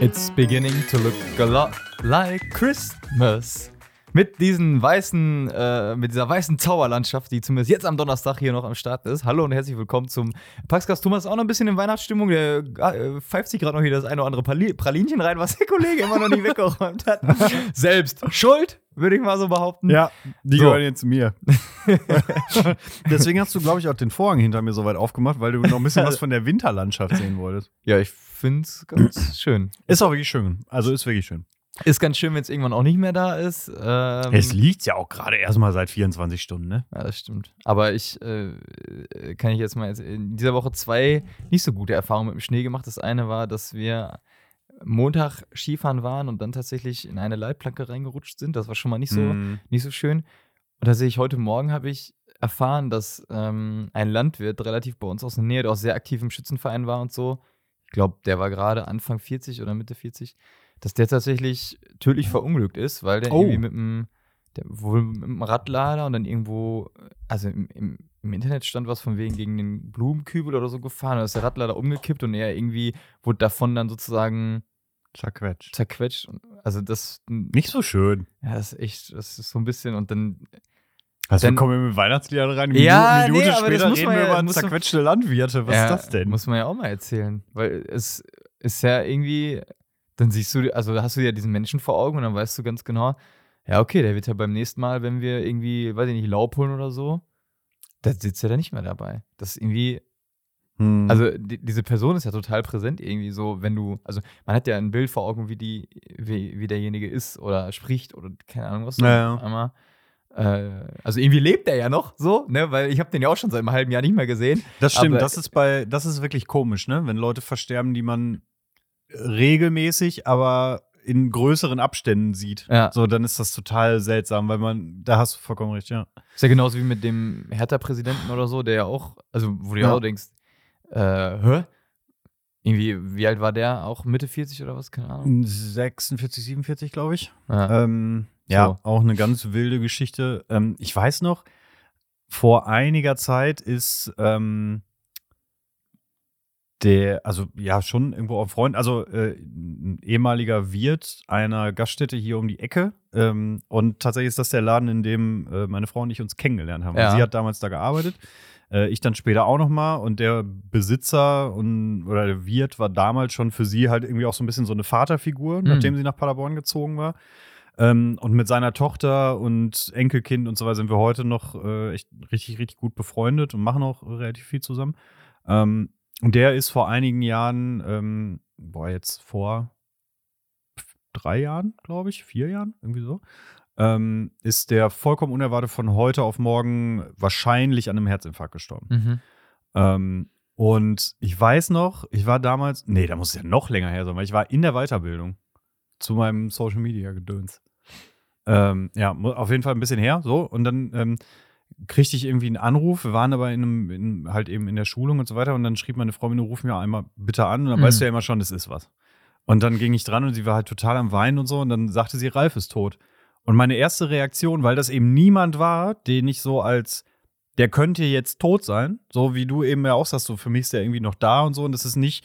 It's beginning to look a lot like Christmas. Mit diesen weißen, äh, mit dieser weißen Zauberlandschaft, die zumindest jetzt am Donnerstag hier noch am Start ist. Hallo und herzlich willkommen zum Paxcast. Thomas ist auch noch ein bisschen in Weihnachtsstimmung. Der äh, pfeift sich gerade noch hier das eine oder andere Prali Pralinchen rein, was der Kollege immer noch nicht weggeräumt hat. Selbst schuld, würde ich mal so behaupten. Ja, die So. gehören jetzt mir. Deswegen hast du, glaube ich, auch den Vorhang hinter mir so weit aufgemacht, weil du noch ein bisschen was von der Winterlandschaft sehen wolltest. Ja, ich finde es ganz schön. Ist auch wirklich schön. Also ist wirklich schön. Ist ganz schön, wenn es irgendwann auch nicht mehr da ist. Ähm, Es liegt ja auch gerade erstmal seit 24 Stunden, ne? Ja, das stimmt. Aber ich äh, kann ich jetzt mal jetzt in dieser Woche zwei nicht so gute Erfahrungen mit dem Schnee gemacht. Das eine war, dass wir Montag Skifahren waren und dann tatsächlich in eine Leitplanke reingerutscht sind. Das war schon mal nicht so, Mm. nicht so schön. Und tatsächlich heute Morgen habe ich erfahren, dass ähm, ein Landwirt relativ bei uns aus der Nähe, der auch sehr aktiv im Schützenverein war und so, glaube, der war gerade Anfang 40 oder Mitte 40, dass der tatsächlich tödlich verunglückt ist, weil der Oh. irgendwie mit dem, der wohl mit dem Radlader und dann irgendwo, also im, im, im Internet stand was von wegen gegen den Blumenkübel oder so gefahren, da ist der Radlader umgekippt und er irgendwie wurde davon dann sozusagen Zerquetscht. zerquetscht. Also das, Nicht so schön. ja, das ist echt, das ist so ein bisschen und dann Also Dann- kommen wir mit Weihnachtsliedern rein. Ja, Minute, Minute nee, aber das später muss reden man wir ja- über muss man- zerquetschte Landwirte. Was ja, ist das denn? Muss man ja auch mal erzählen. Weil es ist ja irgendwie, dann siehst du, also da hast du ja diesen Menschen vor Augen und dann weißt du ganz genau, ja, okay, der wird ja beim nächsten Mal, wenn wir irgendwie, weiß ich nicht, Laub holen oder so, da sitzt er da nicht mehr dabei. Das ist irgendwie, Hm. also die, diese Person ist ja total präsent irgendwie so, wenn du, also man hat ja ein Bild vor Augen, wie die, wie, wie derjenige ist oder spricht oder keine Ahnung was. so Ja, ja. Einmal. Äh, also irgendwie lebt er ja noch so, ne, weil ich habe den ja auch schon seit einem halben Jahr nicht mehr gesehen. Das stimmt, Aber- das ist bei, das ist wirklich komisch, ne? Wenn Leute versterben, die man regelmäßig, aber in größeren Abständen sieht. Ja. So, dann ist das total seltsam, weil man, da hast du vollkommen recht, ja. Ist ja genauso wie mit dem Hertha-Präsidenten oder so, der ja auch, also wo du ja Ja. auch denkst, äh, hä? Irgendwie, wie alt war der? Auch Mitte 40 oder was? Keine Ahnung. 46, 47, glaube ich. Ja. Ähm, ja, So. auch eine ganz wilde Geschichte. Ähm, ich weiß noch, vor einiger Zeit ist ähm, der, also ja, schon irgendwo ein Freund, also äh, ein ehemaliger Wirt einer Gaststätte hier um die Ecke. Ähm, und tatsächlich ist das der Laden, in dem äh, meine Frau und ich uns kennengelernt haben. Ja. Sie hat damals da gearbeitet. Äh, ich dann später auch noch mal und der Besitzer und oder der Wirt war damals schon für sie halt irgendwie auch so ein bisschen so eine Vaterfigur, nachdem sie nach Paderborn gezogen war. Ähm, und mit seiner Tochter und Enkelkind und so weiter sind wir heute noch äh, echt richtig, richtig gut befreundet und machen auch relativ viel zusammen. Ähm, und der ist vor einigen Jahren, ähm, boah, jetzt vor drei Jahren, glaube ich, vier Jahren, irgendwie so, ähm, ist der vollkommen unerwartet von heute auf morgen wahrscheinlich an einem Herzinfarkt gestorben. Mhm. Ähm, und ich weiß noch, ich war damals, nee, da muss es ja noch länger her sein, weil ich war in der Weiterbildung zu meinem Social Media Gedöns. Ähm, ja, auf jeden Fall ein bisschen her, so. Und dann ähm, kriegte ich irgendwie einen Anruf. Wir waren aber in einem, in, halt eben in der Schulung und so weiter. Und dann schrieb meine Freundin, ruf mir einmal bitte an. Und dann Mhm. weißt du ja immer schon, das ist was. Und dann ging ich dran und sie war halt total am Weinen und so. Und dann sagte sie, Ralf ist tot. Und meine erste Reaktion, weil das eben niemand war, den ich so als, der könnte jetzt tot sein, so wie du eben ja auch sagst, so für mich ist der irgendwie noch da und so. Und das ist nicht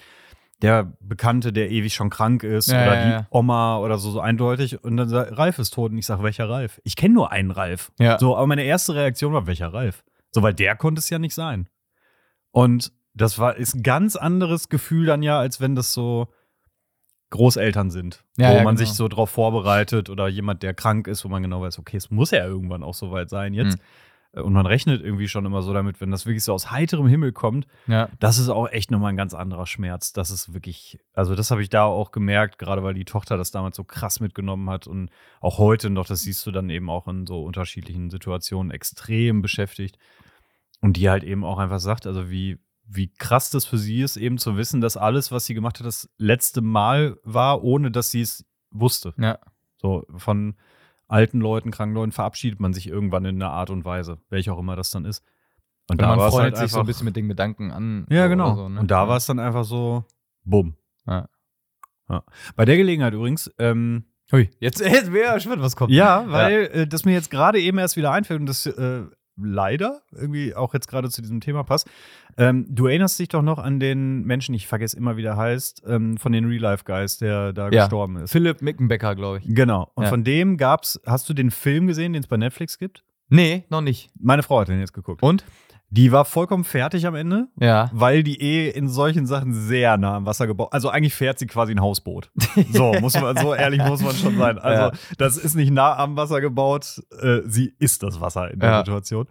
der Bekannte, der ewig schon krank ist Ja, oder ja, die ja. Oma oder so, so eindeutig. Und dann sagt, Ralf ist tot. Und ich sage, welcher Ralf? Ich kenne nur einen Ralf. So, aber meine erste Reaktion war, welcher Ralf? So, weil der konnte es ja nicht sein. Und das war, ist ein ganz anderes Gefühl dann ja, als wenn das so Großeltern sind, Ja, wo ja, man genau. sich so drauf vorbereitet oder jemand, der krank ist, wo man genau weiß, okay, es muss ja irgendwann auch soweit sein jetzt. Hm. Und man rechnet irgendwie schon immer so damit, wenn das wirklich so aus heiterem Himmel kommt, Ja. das ist auch echt nochmal ein ganz anderer Schmerz. Das ist wirklich, also das habe ich da auch gemerkt, gerade weil die Tochter das damals so krass mitgenommen hat und auch heute noch, das siehst du dann eben auch in so unterschiedlichen Situationen extrem beschäftigt. Und die halt eben auch einfach sagt, also wie, wie krass das für sie ist, eben zu wissen, dass alles, was sie gemacht hat, das letzte Mal war, ohne dass sie es wusste. Ja. So von alten Leuten, kranken Leuten verabschiedet man sich irgendwann in einer Art und Weise, welche auch immer das dann ist. Und Und man war's freundet halt sich so ein bisschen mit den Gedanken an. ja, genau. So, ne? Und da Ja. war es dann einfach so, bumm. Ja. Ja. Bei der Gelegenheit übrigens, ähm, Hui, jetzt, jetzt wäre schon was kommt. ja, weil äh, das mir jetzt gerade eben erst wieder einfällt und das äh, leider irgendwie auch jetzt gerade zu diesem Thema passt. Ähm, du erinnerst dich doch noch an den Menschen, ich vergesse immer, wie der heißt, ähm, von den Real Life Guys, der da Ja. gestorben ist. Philipp Mickenbecker, glaube ich. Genau. Und Ja. von dem gab's, hast du den Film gesehen, den es bei Netflix gibt? Nee, noch nicht. Meine Frau hat den jetzt geguckt. Und? Die war vollkommen fertig am Ende, Ja. weil die eh in solchen Sachen sehr nah am Wasser gebaut. Also eigentlich fährt sie quasi ein Hausboot. So, muss man, so ehrlich muss man schon sein. Also, Ja. das ist nicht nah am Wasser gebaut, äh, sie ist das Wasser in der Ja. Situation.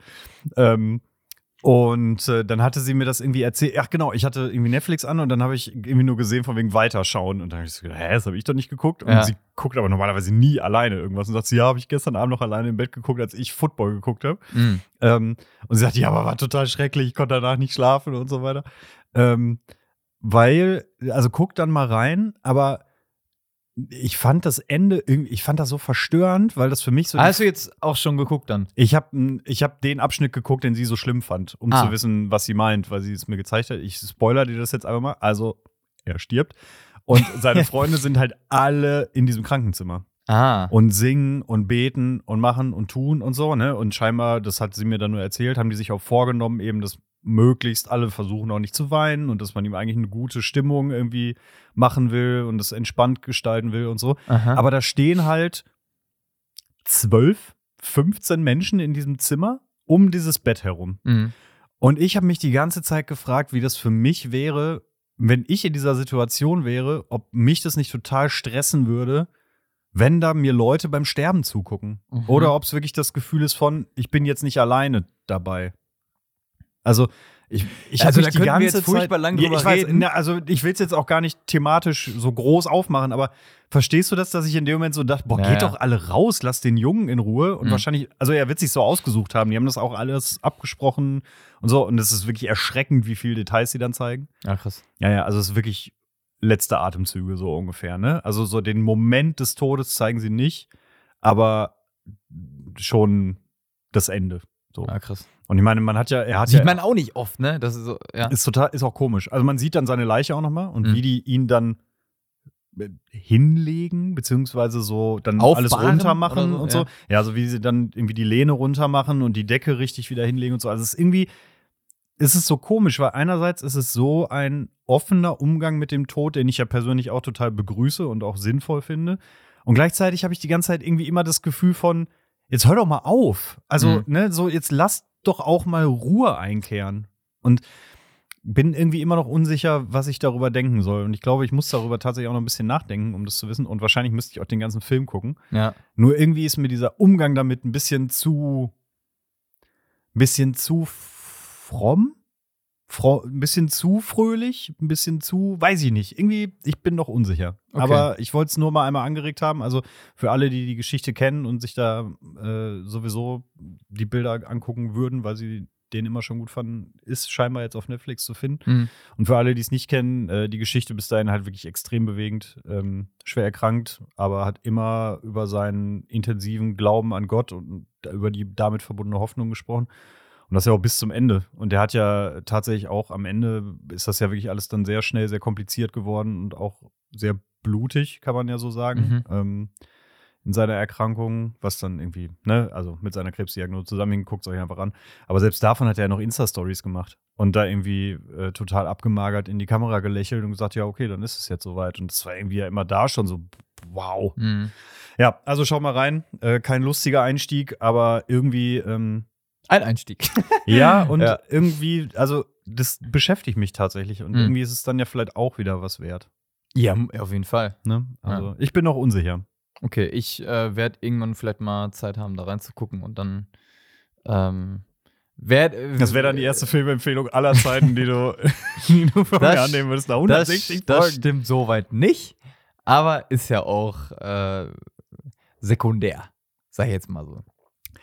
Ähm, und äh, dann hatte sie mir das irgendwie erzählt. Ach genau, ich hatte irgendwie Netflix an und dann habe ich irgendwie nur gesehen von wegen Weiterschauen. Und dann habe ich so gedacht, hä, das habe ich doch nicht geguckt. Und Ja. sie guckt aber normalerweise nie alleine irgendwas. Und sagt sie, ja, habe ich gestern Abend noch alleine im Bett geguckt, als ich Football geguckt habe. Mhm. Ähm, und sie sagt, ja, aber war total schrecklich, ich konnte danach nicht schlafen und so weiter. Ähm, weil, also guck dann mal rein, aber ich fand das Ende irgendwie, ich fand das so verstörend, weil das für mich so. Hast du jetzt auch schon geguckt dann? ich habe ich hab den Abschnitt geguckt, den sie so schlimm fand, um Ah. zu wissen, was sie meint, weil sie es mir gezeigt hat. Ich spoiler dir das jetzt einfach mal. Also, er stirbt. Und seine Freunde sind halt alle in diesem Krankenzimmer Ah. und singen und beten und machen und tun und so, ne? Und scheinbar, das hat sie mir dann nur erzählt, haben die sich auch vorgenommen, eben das möglichst alle versuchen auch nicht zu weinen und dass man ihm eigentlich eine gute Stimmung irgendwie machen will und das entspannt gestalten will und so. Aha. Aber da stehen halt zwölf, 15 Menschen in diesem Zimmer um dieses Bett herum. Mhm. Und ich habe mich die ganze Zeit gefragt, wie das für mich wäre, wenn ich in dieser Situation wäre, ob mich das nicht total stressen würde, wenn da mir Leute beim Sterben zugucken. Mhm. Oder ob es wirklich das Gefühl ist von, ich bin jetzt nicht alleine dabei. Also, ich, ich Also da die könnten wir ganze jetzt furchtbar Zeit, lang drüber ich weiß, reden. na, also ich will es jetzt auch gar nicht thematisch so groß aufmachen, aber verstehst du das, dass ich in dem Moment so dachte, boah, Ja, geht doch alle raus, lass den Jungen in Ruhe. Und Mhm. wahrscheinlich, also er wird sich so ausgesucht haben, die haben das auch alles abgesprochen und so. Und es ist wirklich erschreckend, wie viele Details sie dann zeigen. Ja, krass. Ja, ja, also es ist wirklich letzte Atemzüge so ungefähr, ne? Also so den Moment des Todes zeigen sie nicht, aber schon das Ende. So. Ja, krass. Und ich meine, man hat ja, er hat Sieht ja, man auch nicht oft, ne? Das ist so, ja. ist total, ist auch komisch. Also man sieht dann seine Leiche auch nochmal und Mhm. wie die ihn dann äh, hinlegen, beziehungsweise so dann Aufbahren alles runter machen oder so, und so. ja. Ja, so wie sie dann irgendwie die Lehne runter machen und die Decke richtig wieder hinlegen und so. Also es ist irgendwie, es ist so komisch, weil einerseits ist es so ein offener Umgang mit dem Tod, den ich ja persönlich auch total begrüße und auch sinnvoll finde. Und gleichzeitig habe ich die ganze Zeit irgendwie immer das Gefühl von, jetzt hör doch mal auf. Also, Mhm. ne, so jetzt lass doch auch mal Ruhe einkehren. Und bin irgendwie immer noch unsicher, was ich darüber denken soll. Und ich glaube, ich muss darüber tatsächlich auch noch ein bisschen nachdenken, um das zu wissen. Und wahrscheinlich müsste ich auch den ganzen Film gucken. ja. Nur irgendwie ist mir dieser Umgang damit ein bisschen zu, ein bisschen zu fromm, Fro ein bisschen zu fröhlich, ein bisschen zu, weiß ich nicht. Irgendwie, ich bin noch unsicher. Okay. Aber ich wollte es nur mal einmal angeregt haben. Also für alle, die die Geschichte kennen und sich da äh, sowieso die Bilder angucken würden, weil sie den immer schon gut fanden, ist scheinbar jetzt auf Netflix zu finden. Mhm. Und für alle, die es nicht kennen, äh, die Geschichte bis dahin halt wirklich extrem bewegend, ähm, schwer erkrankt, aber hat immer über seinen intensiven Glauben an Gott und über die damit verbundene Hoffnung gesprochen. Und das ja auch bis zum Ende. Und der hat ja tatsächlich auch am Ende ist das ja wirklich alles dann sehr schnell, sehr kompliziert geworden und auch sehr blutig, kann man ja so sagen. Ähm, in seiner Erkrankung, was dann irgendwie, ne, also mit seiner Krebsdiagnose zusammenhängt, guckt es euch einfach an. Aber selbst davon hat er ja noch Insta-Stories gemacht und da irgendwie äh, total abgemagert in die Kamera gelächelt und gesagt, ja, okay, dann ist es jetzt soweit. Und das war irgendwie ja immer da schon so, wow. Mhm. Ja, also schau mal rein. Äh, kein lustiger Einstieg, aber irgendwie, ähm, Ein Einstieg. ja, und Ja. irgendwie, also das beschäftigt mich tatsächlich und Mhm. irgendwie ist es dann ja vielleicht auch wieder was wert. ja, auf jeden Fall. Ne? Also ich bin noch unsicher. Okay, ich äh, werde irgendwann vielleicht mal Zeit haben, da reinzugucken und dann ähm, werd, Das wäre dann die erste Filmempfehlung aller Zeiten, die du, die du von Das- mir annehmen würdest. Das, 160 das Folgen. stimmt soweit nicht, aber ist ja auch äh, sekundär. Sag ich jetzt mal so.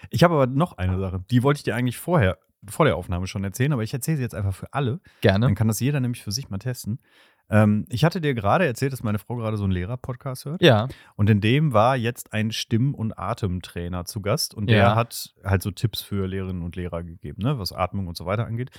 Ich habe aber noch eine Sache. Die wollte ich dir eigentlich vorher, vor der Aufnahme schon erzählen, aber ich erzähle sie jetzt einfach für alle. Gerne. Dann kann das jeder nämlich für sich mal testen. Ähm, ich hatte dir gerade erzählt, dass meine Frau gerade so einen Lehrer-Podcast hört. Ja. Und in dem war jetzt ein Stimm- und Atemtrainer zu Gast. Und der Ja. hat halt so Tipps für Lehrerinnen und Lehrer gegeben, ne, was Atmung und so weiter angeht.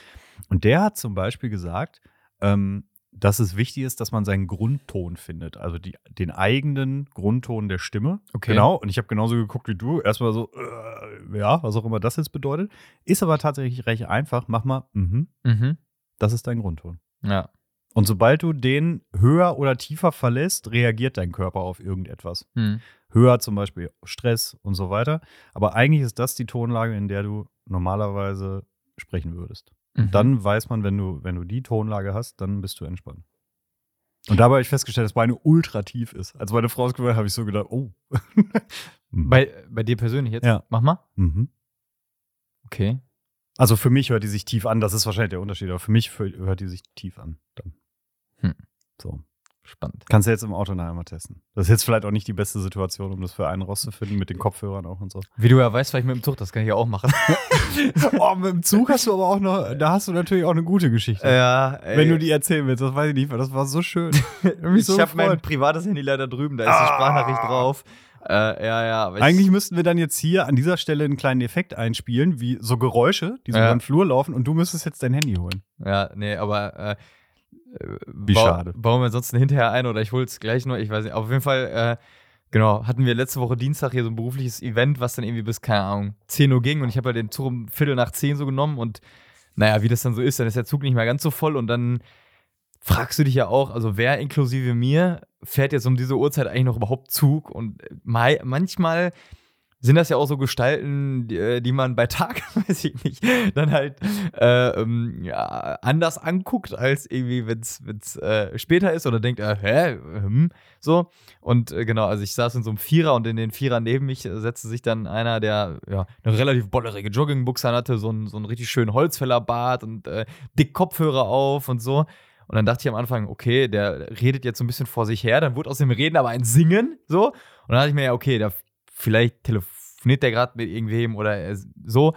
Und der hat zum Beispiel gesagt, ähm, dass es wichtig ist, dass man seinen Grundton findet, also die, den eigenen Grundton der Stimme. Okay. Genau. Und ich habe genauso geguckt wie du. Erstmal so, äh, ja, was auch immer das jetzt bedeutet. Ist aber tatsächlich recht einfach. Mach mal, mhm, Mhm. das ist dein Grundton. Ja. Und sobald du den höher oder tiefer verlässt, reagiert dein Körper auf irgendetwas. Hm. Höher zum Beispiel Stress und so weiter. Aber eigentlich ist das die Tonlage, in der du normalerweise sprechen würdest. Mhm. Dann weiß man, wenn du, wenn du die Tonlage hast, dann bist du entspannt. Und dabei habe ich festgestellt, dass meine ultra tief ist. Als meine Frau es gehört hat, habe ich so gedacht, oh. Bei, bei dir persönlich jetzt? Ja. Mach mal. mhm. Okay. Also für mich hört die sich tief an, das ist wahrscheinlich der Unterschied, aber für mich hört die sich tief an. Dann. Hm. So. Spannend. Kannst du jetzt im Auto nachher mal testen. Das ist jetzt vielleicht auch nicht die beste Situation, um das für einen rauszufinden, mit den Kopfhörern auch und so. Wie du ja weißt, ich mit dem Zug, das kann ich ja auch machen. oh, mit dem Zug hast du aber auch noch, da hast du natürlich auch eine gute Geschichte. ja, ey. Wenn du die erzählen willst, das weiß ich nicht, weil das war so schön. Ich so habe mein privates Handy leider drüben, da ist Ah. die Sprachnachricht drauf. Äh, ja, ja. Eigentlich müssten wir dann jetzt hier an dieser Stelle einen kleinen Effekt einspielen, wie so Geräusche, die so Ja. über den Flur laufen und du müsstest jetzt dein Handy holen. Ja, nee, aber äh, Wie bau, schade. Bauen wir ansonsten hinterher ein oder ich hol's gleich nur, ich weiß nicht. Auf jeden Fall, äh, genau, hatten wir letzte Woche Dienstag hier so ein berufliches Event, was dann irgendwie bis, keine Ahnung, 10 Uhr ging und ich habe halt den Zug um Viertel nach 10 so genommen und naja, wie das dann so ist, dann ist der Zug nicht mehr ganz so voll und dann fragst du dich ja auch, also wer inklusive mir fährt jetzt um diese Uhrzeit eigentlich noch überhaupt Zug und mei- manchmal sind das ja auch so Gestalten, die, äh, die man bei Tag, weiß ich nicht, dann halt äh, ähm, ja, anders anguckt, als irgendwie, wenn es äh, später ist oder denkt, äh, hä, hm, so. Und äh, genau, also ich saß in so einem Vierer und in den Vierer neben mich äh, setzte sich dann einer, der ja eine relativ bollerige Joggingbuchse hatte, so einen so einen richtig schönen Holzfällerbart und äh, dick Kopfhörer auf und so. Und dann dachte ich am Anfang, okay, der redet jetzt so ein bisschen vor sich her, dann wurde aus dem Reden aber ein Singen, so. Und dann dachte ich mir, ja, okay, da vielleicht telefoniert der gerade mit irgendwem oder er- so.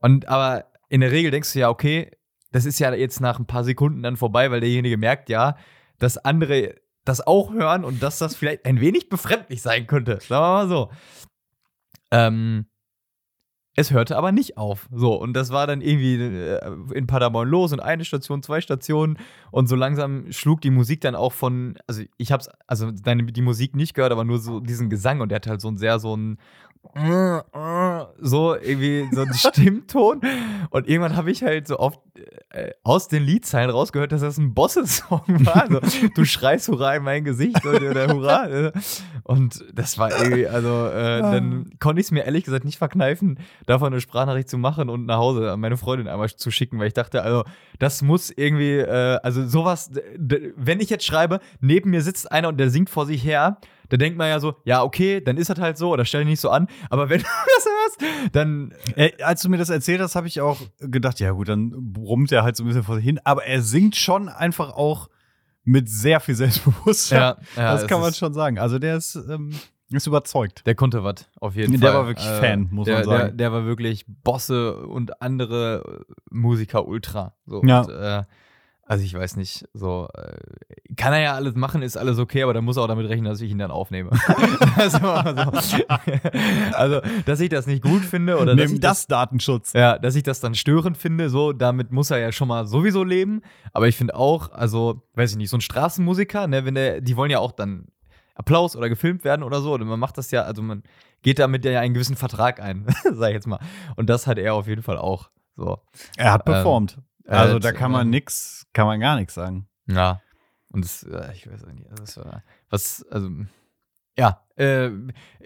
Und aber in der Regel denkst du ja, okay, das ist ja jetzt nach ein paar Sekunden dann vorbei, weil derjenige merkt ja, dass andere das auch hören und dass das vielleicht ein wenig befremdlich sein könnte. Sagen wir mal so. Ähm, es hörte aber nicht auf. So, und das war dann irgendwie äh, in Paderborn los und eine Station, zwei Stationen und so langsam schlug die Musik dann auch von, also ich hab's, also deine, die Musik nicht gehört, aber nur so diesen Gesang und der hat halt so ein sehr so ein so irgendwie so einen Stimmton und irgendwann habe ich halt so oft äh, aus den Liedzeilen rausgehört, dass das ein Bosse-Song war. Also, du schreist Hurra in mein Gesicht oder, oder Hurra. äh. Und das war irgendwie, also äh, dann konnte ich es mir ehrlich gesagt nicht verkneifen, davon eine Sprachnachricht zu machen und nach Hause an meine Freundin einmal zu schicken, weil ich dachte, also das muss irgendwie, äh, also sowas, wenn ich jetzt schreibe, neben mir sitzt einer und der singt vor sich her, da denkt man ja so, ja, okay, dann ist das halt so oder stell dich nicht so an. Aber wenn du das hörst, dann Äh, als du mir das erzählt hast, habe ich auch gedacht, ja gut, dann brummt er halt so ein bisschen vor sich hin. Aber er singt schon einfach auch mit sehr viel Selbstbewusstsein. ja, ja das kann man schon sagen. Also der ist, ähm, ist überzeugt. Der konnte was, auf jeden Der Fall. war wirklich Fan, muss der, man sagen. Der, der war wirklich Bosse und andere Musiker ultra. So, Ja. Und, äh, also ich weiß nicht, so äh, kann er ja alles machen, ist alles okay, aber dann muss er auch damit rechnen, dass ich ihn dann aufnehme. also, also, also, dass ich das nicht gut finde oder dass Nimm ich das Datenschutz. ja, dass ich das dann störend finde, so, damit muss er ja schon mal sowieso leben. Aber ich finde auch, also, weiß ich nicht, so ein Straßenmusiker, ne, wenn der, die wollen ja auch dann Applaus oder gefilmt werden oder so. Und man macht das ja, also man geht damit ja einen gewissen Vertrag ein, sag ich jetzt mal. Und das hat er auf jeden Fall auch. So. Er hat Ähm, performt. er also hat, da kann man nix, kann man gar nichts sagen. Ja. Und das, äh, ich weiß auch nicht, also das war, was, also, ja, äh,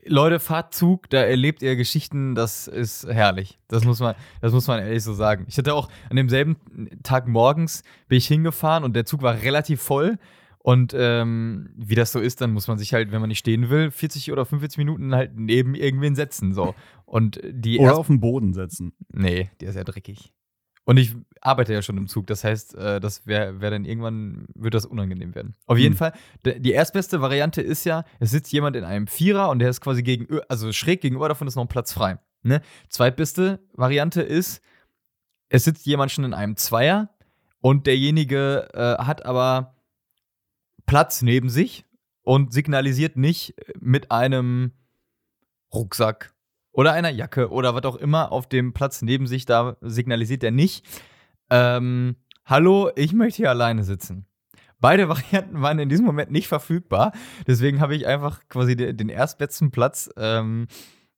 Leute, fahrt Zug, da erlebt ihr Geschichten, das ist herrlich. Das muss man, das muss man ehrlich so sagen. Ich hatte auch an demselben Tag morgens bin ich hingefahren und der Zug war relativ voll. Und ähm, wie das so ist, dann muss man sich halt, wenn man nicht stehen will, 40 oder 45 Minuten halt neben irgendwen setzen. So. Und die Oder auf den Boden setzen. Nee, der ist ja dreckig. Und ich arbeite ja schon im Zug, das heißt, äh, das wäre wär dann irgendwann, wird das unangenehm werden. Auf jeden Hm. Fall, die erstbeste Variante ist ja, es sitzt jemand in einem Vierer und der ist quasi gegenüber, also schräg gegenüber davon ist noch ein Platz frei. Ne? Zweitbeste Variante ist, es sitzt jemand schon in einem Zweier und derjenige äh, hat aber Platz neben sich und signalisiert nicht mit einem Rucksack oder einer Jacke oder was auch immer auf dem Platz neben sich, da signalisiert er nicht, ähm, hallo, ich möchte hier alleine sitzen. Beide Varianten waren in diesem Moment nicht verfügbar. Deswegen habe ich einfach quasi de- den erstbesten Platz, ähm,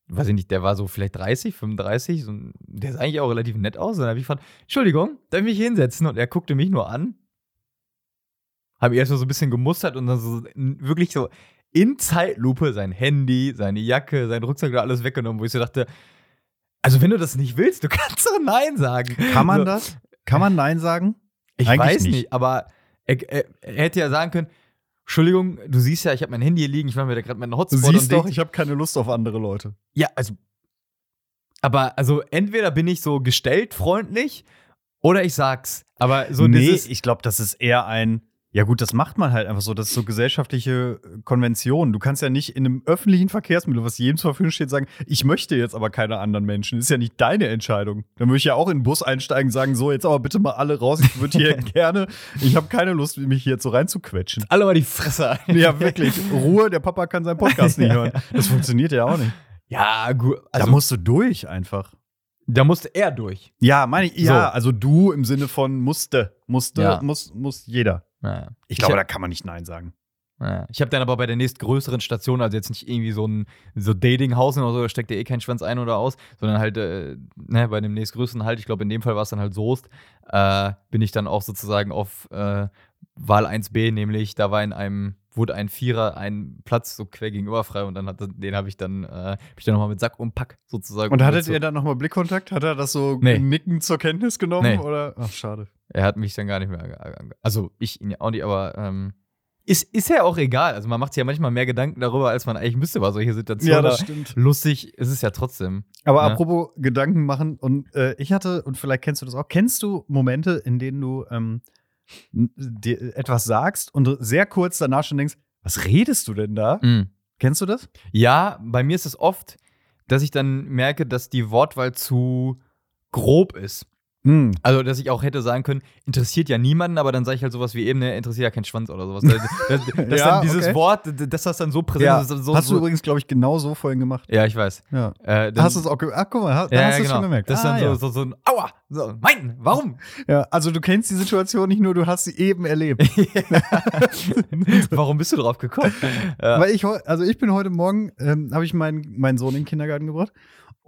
weiß ich nicht, der war so vielleicht 30, 35. So, der sah eigentlich auch relativ nett aus. Und dann habe ich gefragt, Entschuldigung, darf ich mich hinsetzen? Und er guckte mich nur an. Habe erst mal so ein bisschen gemustert und dann so wirklich so in Zeitlupe sein Handy, seine Jacke, sein Rucksack da alles weggenommen, wo ich so dachte, also wenn du das nicht willst, du kannst doch Nein sagen. Kann man so, das? Kann man Nein sagen? Ich Eigentlich weiß nicht, nicht. aber er, er, er hätte ja sagen können, Entschuldigung, du siehst ja, ich habe mein Handy hier liegen, ich mache mir da gerade meinen Du Hotspot siehst und doch, ich habe keine Lust auf andere Leute. Ja, also aber also entweder bin ich so gestellt freundlich oder ich sag's. Aber so nee, dieses ich glaube, das ist eher ein. Ja, gut, das macht man halt einfach so. Das ist so gesellschaftliche äh, Konvention. Du kannst ja nicht in einem öffentlichen Verkehrsmittel, was jedem zur Verfügung steht, sagen, ich möchte jetzt aber keine anderen Menschen. Das ist ja nicht deine Entscheidung. Dann würde ich ja auch in den Bus einsteigen und sagen, so, jetzt aber bitte mal alle raus. Ich würde hier gerne, ich habe keine Lust, mich hier jetzt so reinzuquetschen. alle mal die Fresse ein. Ja, wirklich. Ruhe, der Papa kann seinen Podcast nicht hören. Das funktioniert ja auch nicht. Ja, gut. Also, da musst du durch einfach. da musste er durch. Ja, meine ich, ja, So. also du im Sinne von musste, musste, Ja. muss, muss jeder. Ja. Ich glaube, hab- da kann man nicht Nein sagen. Ja. Ich habe dann aber bei der nächstgrößeren Station, also jetzt nicht irgendwie so ein so Datinghaus oder so, da steckt ja eh kein Schwanz ein oder aus, sondern halt äh, ne, bei dem nächstgrößeren halt, ich glaube in dem Fall war es dann halt Soest, äh, bin ich dann auch sozusagen auf äh, Wahl 1b, nämlich da war in einem, wurde ein Vierer ein Platz so quer gegenüber frei und dann hat den habe ich dann, äh, hab ich dann nochmal mit Sack und Pack sozusagen. Und hattet so, ihr dann nochmal Blickkontakt? Hat er das so Nee. nickend zur Kenntnis genommen? Nee. Oder? Ach, schade. Er hat mich dann gar nicht mehr. Also ich ihn ja auch nicht, aber ähm, ist, ist ja auch egal. Also man macht sich ja manchmal mehr Gedanken darüber, als man eigentlich müsste bei solchen Situationen. aber stimmt. lustig ist es ja trotzdem. Aber Ja. apropos Gedanken machen, und äh, ich hatte, und vielleicht kennst du das auch, kennst du Momente, in denen du ähm, etwas sagst und du sehr kurz danach schon denkst, was redest du denn da? Kennst du das? Ja, bei mir ist es oft, dass ich dann merke, dass die Wortwahl zu grob ist. Hm. Also, dass ich auch hätte sagen können, interessiert ja niemanden, aber dann sage ich halt sowas wie eben, ne, interessiert ja kein Schwanz oder sowas. dass dass Ja, dann dieses okay. Wort, dass das dann so präsent Ja, ist. So, hast so, du übrigens, glaube ich, genau so vorhin gemacht. Ja, ich weiß. Ja. Äh, Hast du es auch gemerkt? Ach, guck mal, hast, ja, hast du es genau. schon gemerkt. Das ist ah, dann so, so, so ein Aua! So, mein, warum? ja, also du kennst die Situation nicht nur, du hast sie eben erlebt. warum bist du drauf gekommen? Weil ich, also ich bin heute Morgen, ähm, habe ich meinen, meinen Sohn in den Kindergarten gebracht.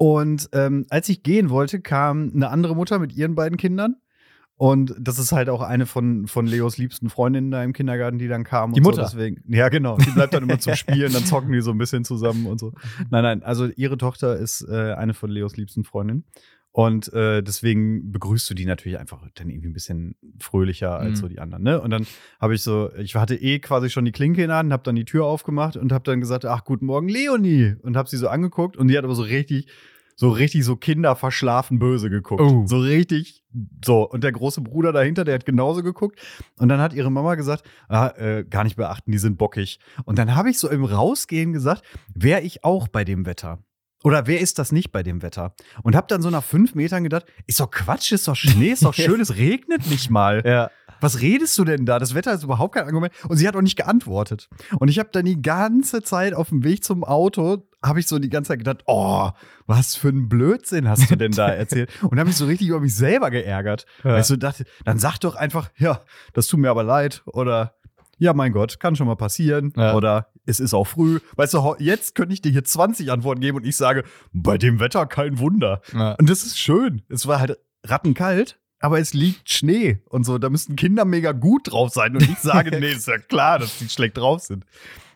Und ähm, als ich gehen wollte, kam eine andere Mutter mit ihren beiden Kindern. Und das ist halt auch eine von, von Leos liebsten Freundinnen da im Kindergarten, die dann kam. Die und Mutter? So, deswegen, ja, genau. Die bleibt dann immer zum Spielen, dann zocken die so ein bisschen zusammen und so. Nein, nein, also ihre Tochter ist äh, eine von Leos liebsten Freundinnen. Und äh, deswegen begrüßt du die natürlich einfach dann irgendwie ein bisschen fröhlicher als Mhm. so die anderen. Ne? Und dann habe ich so, ich hatte eh quasi schon die Klinke in der Hand, habe dann die Tür aufgemacht und habe dann gesagt, ach, guten Morgen, Leonie. Und habe sie so angeguckt und die hat aber so richtig, so richtig so kinderverschlafen böse geguckt. Oh. So richtig, so. Und der große Bruder dahinter, der hat genauso geguckt. Und dann hat ihre Mama gesagt, ah, äh, gar nicht beachten, die sind bockig. Und dann habe ich so im Rausgehen gesagt, wäre ich auch bei dem Wetter. Oder wer ist das nicht bei dem Wetter? Und hab dann so nach fünf Metern gedacht, ist doch Quatsch, ist doch Schnee, ist doch schön, es regnet nicht mal. Ja. Was redest du denn da? Das Wetter ist überhaupt kein Argument. Und sie hat auch nicht geantwortet. Und ich habe dann die ganze Zeit auf dem Weg zum Auto, habe ich so die ganze Zeit gedacht, oh, was für ein Blödsinn hast du denn da erzählt? Und habe mich so richtig über mich selber geärgert. Ja. Weil ich so dachte, dann sag doch einfach, ja, das tut mir aber leid. Oder ja, mein Gott, kann schon mal passieren. Ja. Oder es ist auch früh. Weißt du, jetzt könnte ich dir hier 20 Antworten geben und ich sage, bei dem Wetter kein Wunder. Ja. Und das ist schön. Es war halt rattenkalt, aber es liegt Schnee und so. Da müssten Kinder mega gut drauf sein. Und ich sage, nee, ist ja klar, dass die schlecht drauf sind.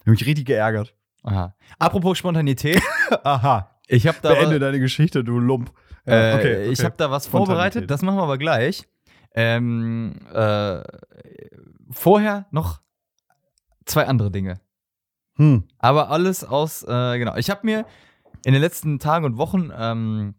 Hab mich richtig geärgert. Aha. Apropos Spontanität, Aha. ich habe da. Beende deine Geschichte, du Lump. Äh, okay, Ich okay. habe da was vorbereitet, das machen wir aber gleich. Ähm, äh, vorher noch zwei andere Dinge. Hm. Aber alles aus, äh, genau. Ich habe mir in den letzten Tagen und Wochen ähm,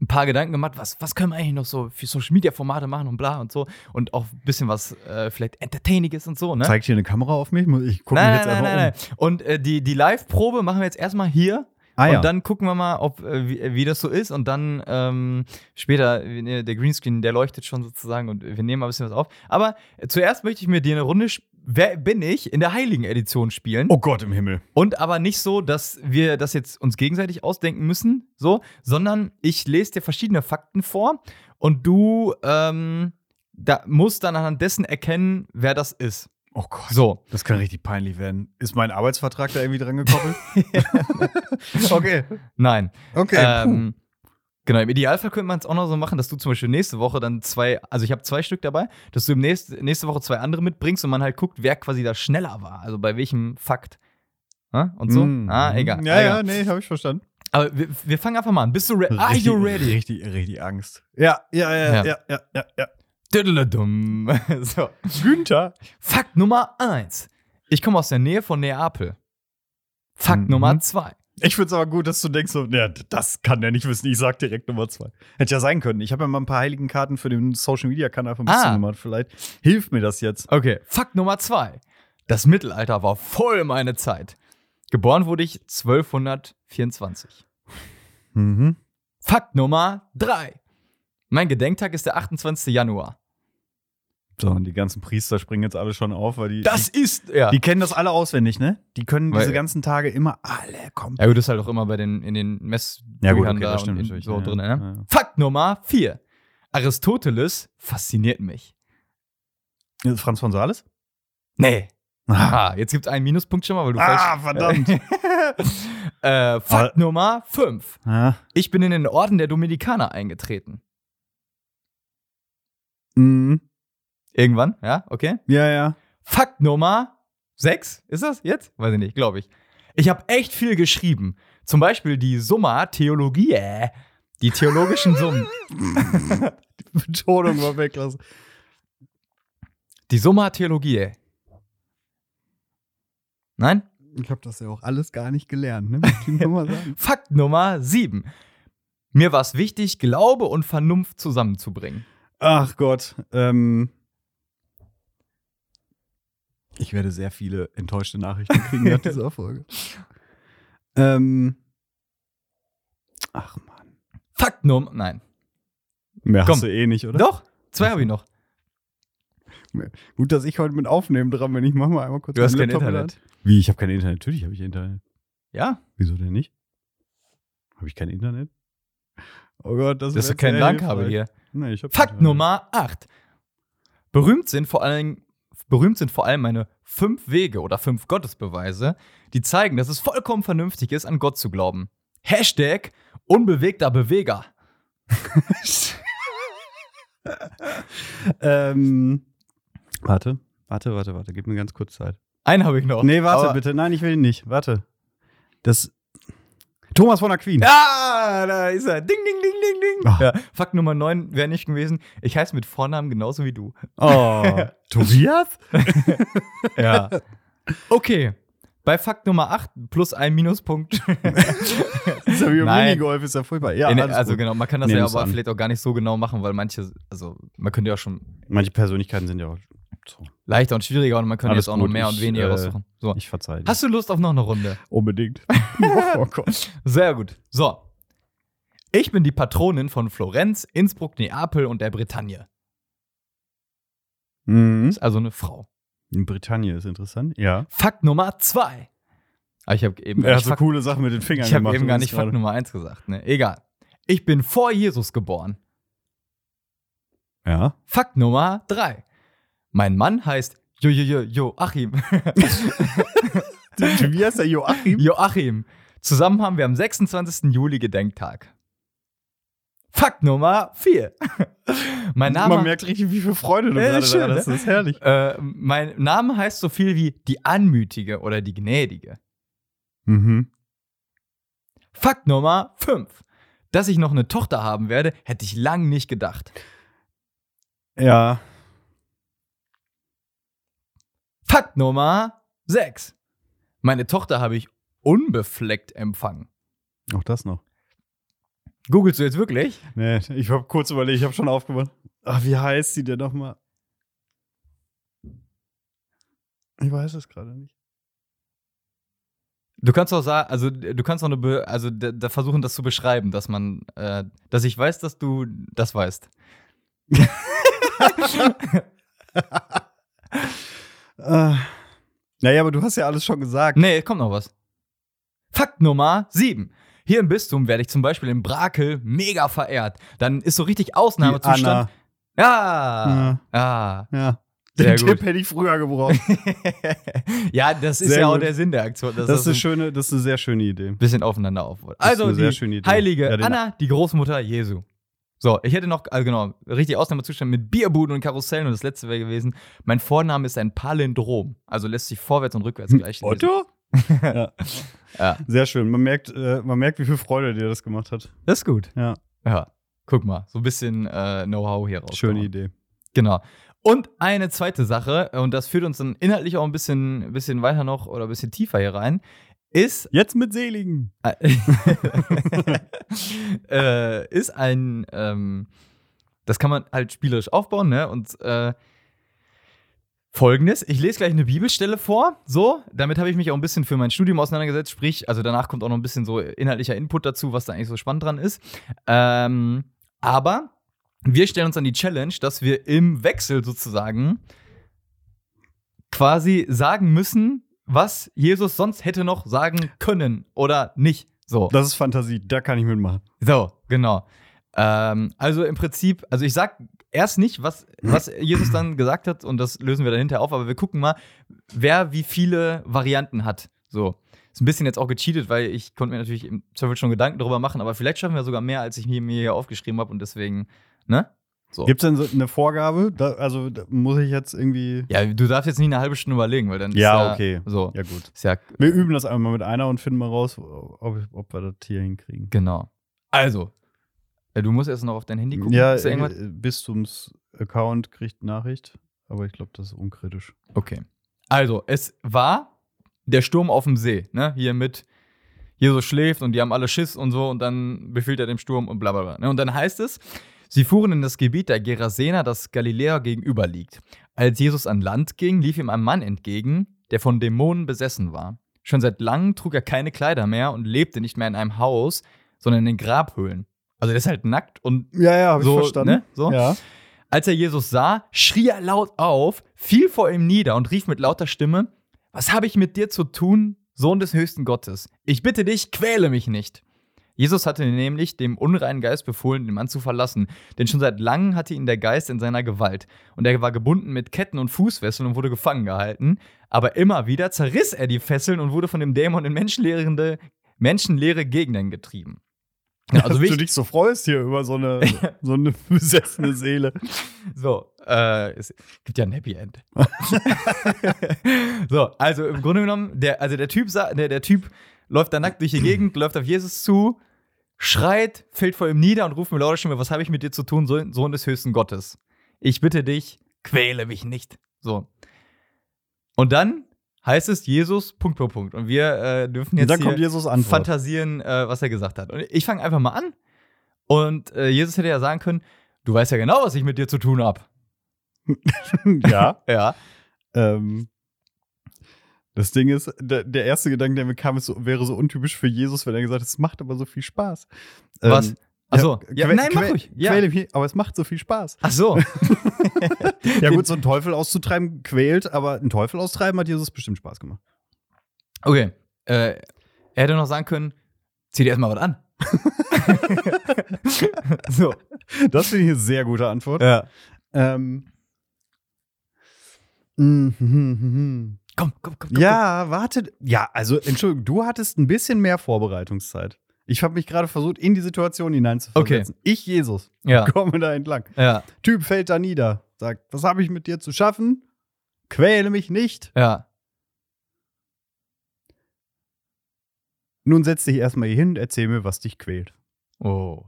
ein paar Gedanken gemacht, was, was können wir eigentlich noch so für Social Media Formate machen und bla und so. Und auch ein bisschen was äh, vielleicht Entertainiges und so, ne? Zeigt hier eine Kamera auf mich? Ich gucke mich jetzt nein, einfach nein, nein, um. Und äh, die, die Live-Probe machen wir jetzt erstmal hier. Ah, ja. Und dann gucken wir mal, ob, äh, wie, wie das so ist. Und dann ähm, später, äh, der Greenscreen, der leuchtet schon sozusagen und wir nehmen mal ein bisschen was auf. Aber äh, zuerst möchte ich mir dir eine Runde, wer bin ich, in der Heiligen Edition spielen. oh Gott im Himmel. Und aber nicht so, dass wir das jetzt uns gegenseitig ausdenken müssen, so, sondern ich lese dir verschiedene Fakten vor und du ähm, da musst dann anhand dessen erkennen, wer das ist. Oh Gott. So. Das kann richtig peinlich werden. Ist mein Arbeitsvertrag da irgendwie dran gekoppelt? okay. Nein. Okay. Ähm, genau, im Idealfall könnte man es auch noch so machen, dass du zum Beispiel nächste Woche dann zwei, also ich habe zwei Stück dabei, dass du im nächst, nächste Woche zwei andere mitbringst und man halt guckt, wer quasi da schneller war. Also bei welchem Fakt. Ja, und so. Mm. Ah, egal. Ja, egal. ja, nee, habe ich verstanden. Aber wir, wir fangen einfach mal an. Bist du ready? Are you ready? Richtig, richtig Angst. Ja, ja, ja, Ja. ja, ja, ja, ja. Düdelledum. So. Günther. Fakt Nummer eins. Ich komme aus der Nähe von Neapel. Fakt Mhm. Nummer zwei. Ich finde es aber gut, dass du denkst, so, ja, das kann der nicht wissen. Ich sag direkt Nummer zwei. Hätte ja sein können. Ich habe ja mal ein paar heiligen Karten für den Social Media Kanal von bisschen Ah. gemacht. Vielleicht hilft mir das jetzt. Okay, Fakt Nummer zwei. Das Mittelalter war voll meine Zeit. Geboren wurde ich 1224. Mhm. Fakt Nummer drei. Mein Gedenktag ist der 28. Januar. So, und die ganzen Priester springen jetzt alle schon auf, weil die, Das ist, ja. die, die kennen das alle auswendig, ne? Die können Weil- diese ganzen Tage immer alle kommen. ja gut, das ist halt auch immer bei den, in den Messbüchern Ja, gut, okay, da das stimmt und in, natürlich, so ja, drin. ja, Ne? ja. Fakt Nummer vier. Aristoteles fasziniert mich. Franz von Sales? Nee. Ah, jetzt gibt es einen Minuspunkt schon mal, weil du ah falsch. verdammt. äh, Fakt Aber- Nummer 5. ah. Ich bin in den Orden der Dominikaner eingetreten. Mhm. Irgendwann, ja, okay. Ja, ja. Fakt Nummer 6. Ist das jetzt? Weiß ich nicht, glaube ich. Ich habe echt viel geschrieben. Zum Beispiel die Summa Theologiae. Die theologischen Summen. Die Betonung war weglassen. Die Summa Theologiae. Nein? Ich habe das ja auch alles gar nicht gelernt, ne? Fakt Nummer 7. Mir war es wichtig, Glaube und Vernunft zusammenzubringen. Ach Gott. Ähm, ich werde sehr viele enttäuschte Nachrichten kriegen nach dieser Folge. Ähm, ach Mann. Fakt Nummer. Nein. Mehr Komm. hast du eh nicht, oder? Doch, zwei habe ich noch. Gut, dass ich heute mit Aufnehmen dran bin. Ich mach mal einmal kurz Du hast kein Laptop Internet. an. Wie? Ich habe kein Internet. Natürlich habe ich Internet. Ja, Wieso denn nicht? Habe ich kein Internet? Oh Gott, das, ist wär doch kein LAN-Kabel hier. Nee, Fakt. Nummer 8. Berühmt sind vor allem berühmt sind vor allem meine fünf Wege oder fünf Gottesbeweise, die zeigen, dass es vollkommen vernünftig ist, an Gott zu glauben. Hashtag unbewegter Beweger. ähm, warte, warte, warte, warte. Gib mir ganz kurz Zeit. Einen habe ich noch. Nee, warte bitte. Nein, ich will ihn nicht. Warte. Das. Thomas von Aquin. Ah, da ist er. Ding, ding, ding, ding, ding. Ah. Ja, Fakt Nummer 9 wäre nicht gewesen. Ich heiße mit Vornamen genauso wie du. Oh. Tobias? Ja. Okay. Bei Fakt Nummer 8 plus ein Minuspunkt. Ist ja wie. Minigolf, ist ja furchtbar. Ja, alles also gut. genau, man kann das Nehmen ja aber an. vielleicht auch gar nicht so genau machen, weil manche, also man könnte ja schon Manche Persönlichkeiten sind ja auch so. leichter und schwieriger und man könnte Alles jetzt auch noch gut, mehr und ich, weniger äh, raussuchen. So. Ich verzeihe. Hast du Lust auf noch eine Runde? Unbedingt. oh Gott. Sehr gut. So. Ich bin die Patronin von Florenz, Innsbruck, Neapel und der Bretagne. Mhm. Ist also eine Frau. In Britannien ist interessant. Ja. Fakt Nummer 2. Aber ich habe eben, Er hat so Fakt, coole Sachen mit den Fingern ich gemacht. eben gar nicht Fakt. Nummer 1 gesagt. Ne? Egal. Ich bin vor Jesus geboren. Ja. Fakt Nummer 3. Mein Mann heißt Jo, Jo, Jo, Joachim. Wie heißt der Joachim? Joachim. Zusammen haben wir am 26. Juli Gedenktag. Fakt Nummer 4. mein Name, Man merkt richtig, wie viel Freude du Ja, gerade schön, ne? Das ist herrlich. äh, mein Name heißt so viel wie die Anmütige oder die Gnädige. Mhm. Fakt Nummer 5. Dass ich noch eine Tochter haben werde, hätte ich lang nicht gedacht. Ja. Fakt Nummer 6. Meine Tochter habe ich unbefleckt empfangen. Auch das noch. Googlest du jetzt wirklich? Nee, ich habe kurz überlegt, ich habe schon aufgemacht. Ach, wie heißt sie denn nochmal? Ich weiß es gerade nicht. Du kannst auch sagen, also du kannst auch eine, Be also da, da versuchen, das zu beschreiben, dass man, äh, dass ich weiß, dass du das weißt. Äh, naja, aber du hast ja alles schon gesagt. Nee, kommt noch was. Fakt Nummer 7. Hier im Bistum werde ich zum Beispiel in Brakel mega verehrt. Dann ist so richtig Die Ausnahmezustand. Anna. Ja. Ja. Ja. Sehr Den gut. Tipp hätte ich früher gebraucht. ja, das ist Sehr ja auch gut. der Sinn der Aktion. dass Das ist, eine ein schöne, das ist eine sehr schöne Idee. bisschen aufeinander aufbaut. Das Also sehr die heilige Ja, Anna, die Großmutter Jesu. So, ich hätte noch, also genau, richtig Ausnahmezustand mit Bierbuden und Karussellen und das letzte wäre gewesen, mein Vorname ist ein Palindrom, also lässt sich vorwärts und rückwärts gleich lesen. Otto? ja. Ja. Sehr schön. Man merkt, äh, man merkt, wie viel Freude dir das gemacht hat. Das ist gut. Ja. Ja, guck mal, so ein bisschen äh, Know-how hier raus. Schöne Idee. Genau. Und eine zweite Sache, und das führt uns dann inhaltlich auch ein bisschen, ein bisschen weiter noch oder ein bisschen tiefer hier rein, ist, Jetzt mit Seligen. äh, ist ein, ähm, das kann man halt spielerisch aufbauen, ne? Und äh, folgendes, ich lese gleich eine Bibelstelle vor, so, damit habe ich mich auch ein bisschen für mein Studium auseinandergesetzt, sprich, also danach kommt auch noch ein bisschen so inhaltlicher Input dazu, was da eigentlich so spannend dran ist. Ähm, aber wir stellen uns an die Challenge, dass wir im Wechsel sozusagen quasi sagen müssen, was Jesus sonst hätte noch sagen können oder nicht. So. Das ist Fantasie, da kann ich mitmachen. So, genau. Ähm, also im Prinzip, also ich sag erst nicht, was, was Jesus dann gesagt hat und das lösen wir dann hinterher auf, aber wir gucken mal, wer wie viele Varianten hat. So. Ist ein bisschen jetzt auch gecheatet, weil ich konnte mir natürlich im Zweifel schon Gedanken darüber machen, aber vielleicht schaffen wir sogar mehr, als ich mir mir hier aufgeschrieben habe und deswegen, ne? So. Gibt es denn so eine Vorgabe? Da, also da muss ich jetzt irgendwie. Ja, du darfst jetzt nicht eine halbe Stunde überlegen, weil dann Ja, ist okay. So. Ja, gut. Ist ja, Wir üben das einmal mit einer und finden mal raus, ob, ob wir das hier hinkriegen. genau. Also, äh, du musst erst noch auf dein Handy gucken. Ja, Ist irgendwas? äh, Bistums Account kriegt Nachricht, aber ich glaube, das ist unkritisch. Okay. Also, es war der Sturm auf dem See, ne? Hier mit Jesus schläft und die haben alle Schiss und so und dann befiehlt er dem Sturm und bla bla bla. Ne? Und dann heißt es, sie fuhren in das Gebiet der Gerasener, das Galiläa gegenüber liegt. Als Jesus an Land ging, lief ihm ein Mann entgegen, der von Dämonen besessen war. Schon seit langem trug er keine Kleider mehr und lebte nicht mehr in einem Haus, sondern in den Grabhöhlen. Also der ist halt nackt und Ja, ja, habe So, ich verstanden. ne? So. Ja. als er Jesus sah, schrie er laut auf, fiel vor ihm nieder und rief mit lauter Stimme: Was habe ich mit dir zu tun, Sohn des höchsten Gottes? Ich bitte dich, quäle mich nicht. Jesus hatte nämlich dem unreinen Geist befohlen, den Mann zu verlassen, denn schon seit langem hatte ihn der Geist in seiner Gewalt. Und er war gebunden mit Ketten und Fußfesseln und wurde gefangen gehalten. Aber immer wieder zerriss er die Fesseln und wurde von dem Dämon in menschenleere, menschenleere Gegenden getrieben. Ja, also Dass du dich so freust hier über so eine, so eine besessene Seele. So, äh, es gibt ja ein Happy End. so, also im Grunde genommen, der, also der Typ, der, der Typ läuft da nackt durch die Gegend, läuft auf Jesus zu, schreit, fällt vor ihm nieder und ruft mit lauter Stimme, was habe ich mit dir zu tun, Sohn des höchsten Gottes? Ich bitte dich, quäle mich nicht. So. Und dann heißt es Jesus, Punkt, Punkt, Punkt. Und wir äh, dürfen jetzt hier kommt Jesus Antwort. fantasieren, äh, was er gesagt hat. Und ich fange einfach mal an. Und äh, Jesus hätte ja sagen können, du weißt ja genau, was ich mit dir zu tun habe. ja. Ja. Ähm, das Ding ist, der, der erste Gedanke, der mir kam, ist so, wäre so untypisch für Jesus, wenn er gesagt hat, es macht aber so viel Spaß. Was? Ähm, Achso. Ja, quä- nein, mach ruhig. Ja. quäle mich, aber es macht so viel Spaß. Ach so. Ja, gut, so einen Teufel auszutreiben quält, aber einen Teufel austreiben hat Jesus bestimmt Spaß gemacht. Okay. Äh, er hätte noch sagen können, zieh dir erstmal was an. so. Das finde ich eine sehr gute Antwort. Ja. Ähm. mhm, mhm, mhm. Komm, komm, komm. komm Ja, warte. Ja, also, Entschuldigung, du hattest ein bisschen mehr Vorbereitungszeit. Ich habe mich gerade versucht, in die Situation hineinzuversetzen. Ich, Jesus, komm. Ja. komme da entlang. Ja. Typ fällt da nieder, sagt, was habe ich mit dir zu schaffen? Quäle mich nicht. Ja. Nun setz dich erstmal hier hin und erzähl mir, was dich quält. Oh.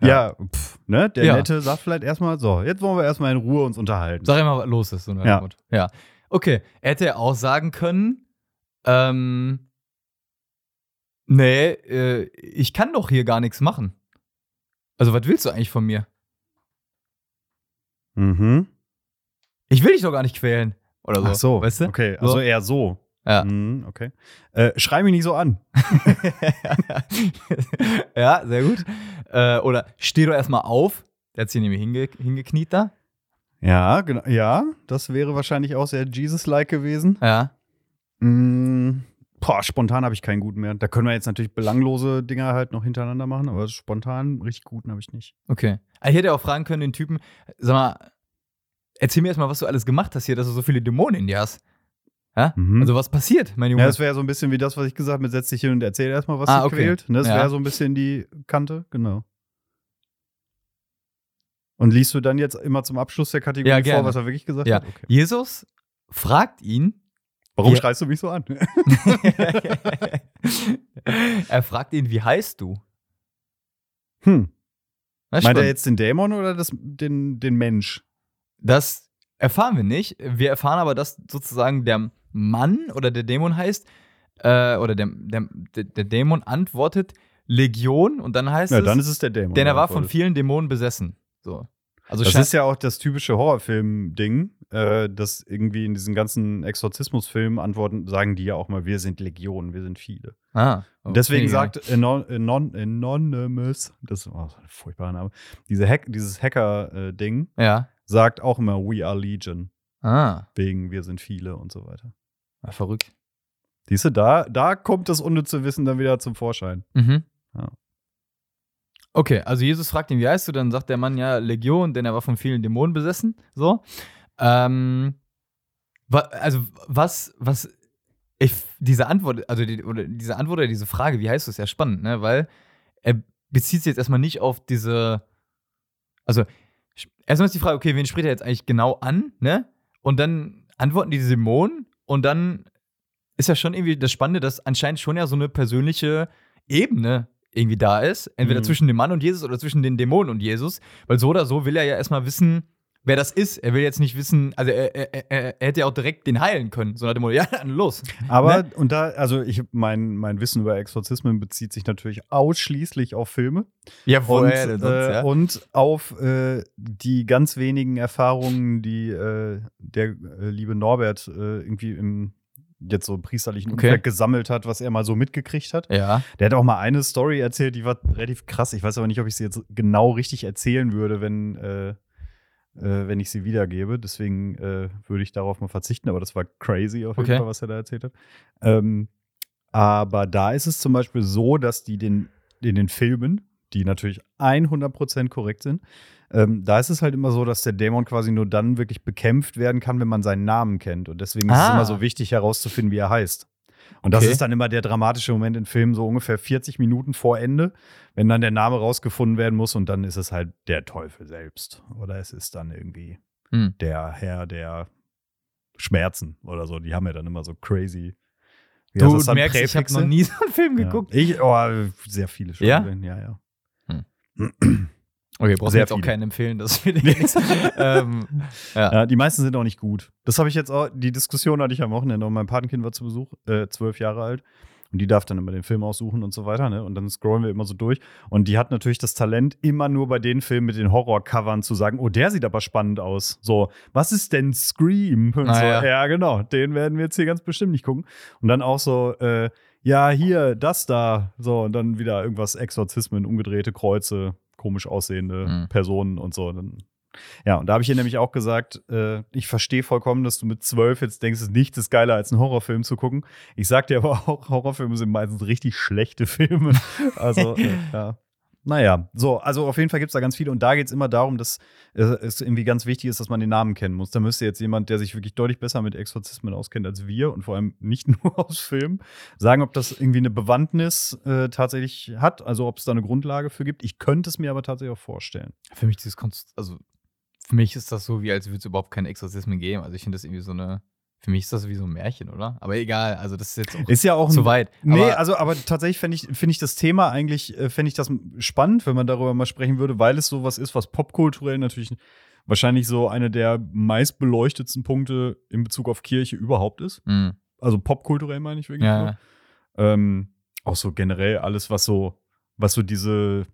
Ja, pff, ne? Der Ja. Nette sagt vielleicht erstmal, so, jetzt wollen wir erstmal in Ruhe uns unterhalten. Sag immer, was los ist. So Ja. Ja. Okay. Er hätte auch sagen können, ähm, nee, äh, ich kann doch hier gar nichts machen. Also, was willst du eigentlich von mir? Mhm. Ich will dich doch gar nicht quälen. Oder so. Ach so, Weißt du? okay, So. also eher so. Ja. Mhm, okay. Äh, schrei mich nicht so an. ja, sehr gut. Äh, oder steh doch erstmal auf. Der hat sich nämlich hinge hingekniet da. Ja, genau. Ja, das wäre wahrscheinlich auch sehr Jesus-like gewesen. Ja. Mm, boah, spontan habe ich keinen guten mehr. Da können wir jetzt natürlich belanglose Dinger halt noch hintereinander machen, aber spontan richtig guten habe ich nicht. Okay. Ah, Ich hätte auch fragen können, den Typen, sag mal, erzähl mir erstmal, was du alles gemacht hast hier, dass du so viele Dämonen in dir hast. Ja? Mhm. Also was passiert, mein Junge? Ja, das wäre so ein bisschen wie das, was ich gesagt habe, setz dich hin und erzähl erstmal, was Ah, dich okay. quält. Ne, Das Ja. wäre so ein bisschen die Kante, genau. Und liest du dann jetzt immer zum Abschluss der Kategorie Ja, vor, was er wirklich gesagt Ja. hat? Okay. Jesus fragt ihn, Warum Ja. schreist du mich so an? er fragt ihn, wie heißt du? hm. Ist Meint er jetzt den Dämon oder das, den, den Mensch? das erfahren wir nicht. Wir erfahren aber, dass sozusagen der Mann oder der Dämon heißt, äh, oder der, der, der Dämon antwortet Legion und dann heißt Ja, es, dann ist es der Dämon. denn er war von vielen Dämonen besessen. So. Also Das ist ja auch das typische Horrorfilm-Ding, äh, dass irgendwie in diesen ganzen Exorzismusfilmen antworten, sagen die ja auch mal, wir sind Legion, wir sind viele. ah, Und deswegen okay. sagt Anon Anon Anonymous, das ist oh, ein furchtbarer Name, diese Hack, dieses Hacker-Ding, Ja. sagt auch immer, we are Legion, Ah, wegen wir sind viele und so weiter. ja, verrückt. Siehst du, da, da kommt das unnütze Wissen dann wieder zum Vorschein. Mhm. Ja. Okay, also Jesus fragt ihn, wie heißt du? Dann sagt der Mann ja Legion, denn er war von vielen Dämonen besessen. So. Ähm, wa also was, was ich diese Antwort, also die, oder diese Antwort oder diese Frage, wie heißt du, ist ja spannend, ne? Weil er bezieht sich jetzt erstmal nicht auf diese, also erstmal ist die Frage, okay, wen spricht er jetzt eigentlich genau an, ne? Und dann antworten die Dämonen und dann ist ja schon irgendwie das Spannende, dass anscheinend schon ja so eine persönliche Ebene irgendwie da ist. Entweder Mhm. zwischen dem Mann und Jesus oder zwischen den Dämonen und Jesus. Weil so oder so will er ja erstmal wissen, wer das ist. Er will jetzt nicht wissen, also er, er, er, er hätte ja auch direkt den heilen können. So nach dem Motto, ja, dann los. Aber, Ne? und da, also ich, mein, mein Wissen über Exorzismen bezieht sich natürlich ausschließlich auf Filme. Ja, und, woher denn sonst, äh, ja? und auf äh, die ganz wenigen Erfahrungen, die äh, der äh, liebe Norbert äh, irgendwie im jetzt so priesterlichen Okay. Umfeld gesammelt hat, was er mal so mitgekriegt hat. ja. Der hat auch mal eine Story erzählt, die war relativ krass. Ich weiß aber nicht, ob ich sie jetzt genau richtig erzählen würde, wenn, äh, äh, wenn ich sie wiedergebe. Deswegen äh, würde ich darauf mal verzichten. Aber das war crazy auf jeden Okay. Fall, was er da erzählt hat. Ähm, aber da ist es zum Beispiel so, dass die den, in den Filmen, die natürlich 100% korrekt sind, ähm, da ist es halt immer so, dass der Dämon quasi nur dann wirklich bekämpft werden kann, wenn man seinen Namen kennt. Und deswegen ist es Ah. immer so wichtig herauszufinden, wie er heißt. Und das Okay. ist dann immer der dramatische Moment in Filmen, so ungefähr 40 Minuten vor Ende, wenn dann der Name rausgefunden werden muss und dann ist es halt der Teufel selbst. Oder es ist dann irgendwie Hm. der Herr der Schmerzen oder so. Die haben ja dann immer so crazy. wie Du das dann? merkst, ich habe Präfixe? noch nie so einen Film geguckt. Ja. Ich, oh, sehr viele schon. Ja? Ja, ja. Okay, brauchst du jetzt auch viele. keinen empfehlen, das will ich ähm, ja. Ja, die meisten sind auch nicht gut. Das habe ich jetzt auch, die Diskussion hatte ich am Wochenende und mein Patenkind war zu Besuch, äh, zwölf Jahre alt. Und die darf dann immer den Film aussuchen und so weiter, ne? Und dann scrollen wir immer so durch. Und die hat natürlich das Talent, immer nur bei den Filmen mit den Horrorcovern zu sagen, oh, der sieht aber spannend aus. So, was ist denn Scream? Und Ah, so, ja. ja. genau, den werden wir jetzt hier ganz bestimmt nicht gucken. Und dann auch so, äh, ja, hier, das da. So, und dann wieder irgendwas Exorzismen, umgedrehte Kreuze, komisch aussehende Mhm. Personen und so. Ja, und da habe ich ihr nämlich auch gesagt, äh, ich verstehe vollkommen, dass du mit zwölf jetzt denkst, es nichts ist geiler, als einen Horrorfilm zu gucken. Ich sag dir aber auch, Horrorfilme sind meistens richtig schlechte Filme. Also, äh, ja. Naja, so, also auf jeden Fall gibt es da ganz viele und da geht es immer darum, dass äh, es irgendwie ganz wichtig ist, dass man den Namen kennen muss. Da müsste jetzt jemand, der sich wirklich deutlich besser mit Exorzismen auskennt als wir und vor allem nicht nur aus Filmen, sagen, ob das irgendwie eine Bewandtnis äh, tatsächlich hat, also ob es da eine Grundlage für gibt. Ich könnte es mir aber tatsächlich auch vorstellen. Für mich dieses Konst also für mich ist das so, wie als würde es überhaupt keine Exorzismen geben. Also ich finde das irgendwie so eine, für mich ist das wie so ein Märchen, oder? Aber egal, also das ist jetzt auch Ist ja auch zu ein, weit. Nee, Aber- also aber tatsächlich finde ich, find ich das Thema eigentlich, äh, fände ich das spannend, wenn man darüber mal sprechen würde, weil es sowas ist, was popkulturell natürlich wahrscheinlich so eine der meistbeleuchtetsten Punkte in Bezug auf Kirche überhaupt ist. Mhm. Also popkulturell meine ich wirklich. Ja. Ähm, auch so generell alles, was so, was so diese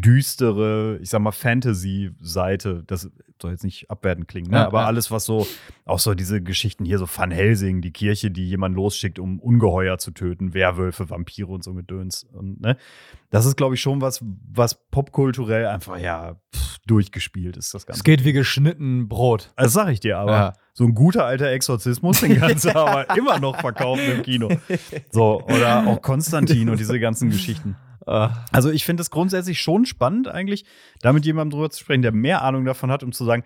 düstere, ich sag mal, Fantasy-Seite, das soll jetzt nicht abwertend klingen, ne? Ja, aber ja. alles, was so, auch so diese Geschichten hier, so Van Helsing, die Kirche, die jemand losschickt, um Ungeheuer zu töten, Werwölfe, Vampire und so Gedöns. Und, ne? Das ist, glaube ich, schon was, was popkulturell einfach, ja, pff, durchgespielt ist, das es Ganze. geht wie geschnitten Brot. Das sag ich dir aber. Ja. So ein guter alter Exorzismus, den kannst du aber immer noch verkaufen im Kino. So, oder auch Konstantin und diese ganzen Geschichten. Ah. Also ich finde es grundsätzlich schon spannend, eigentlich, da mit jemandem drüber zu sprechen, der mehr Ahnung davon hat, um zu sagen,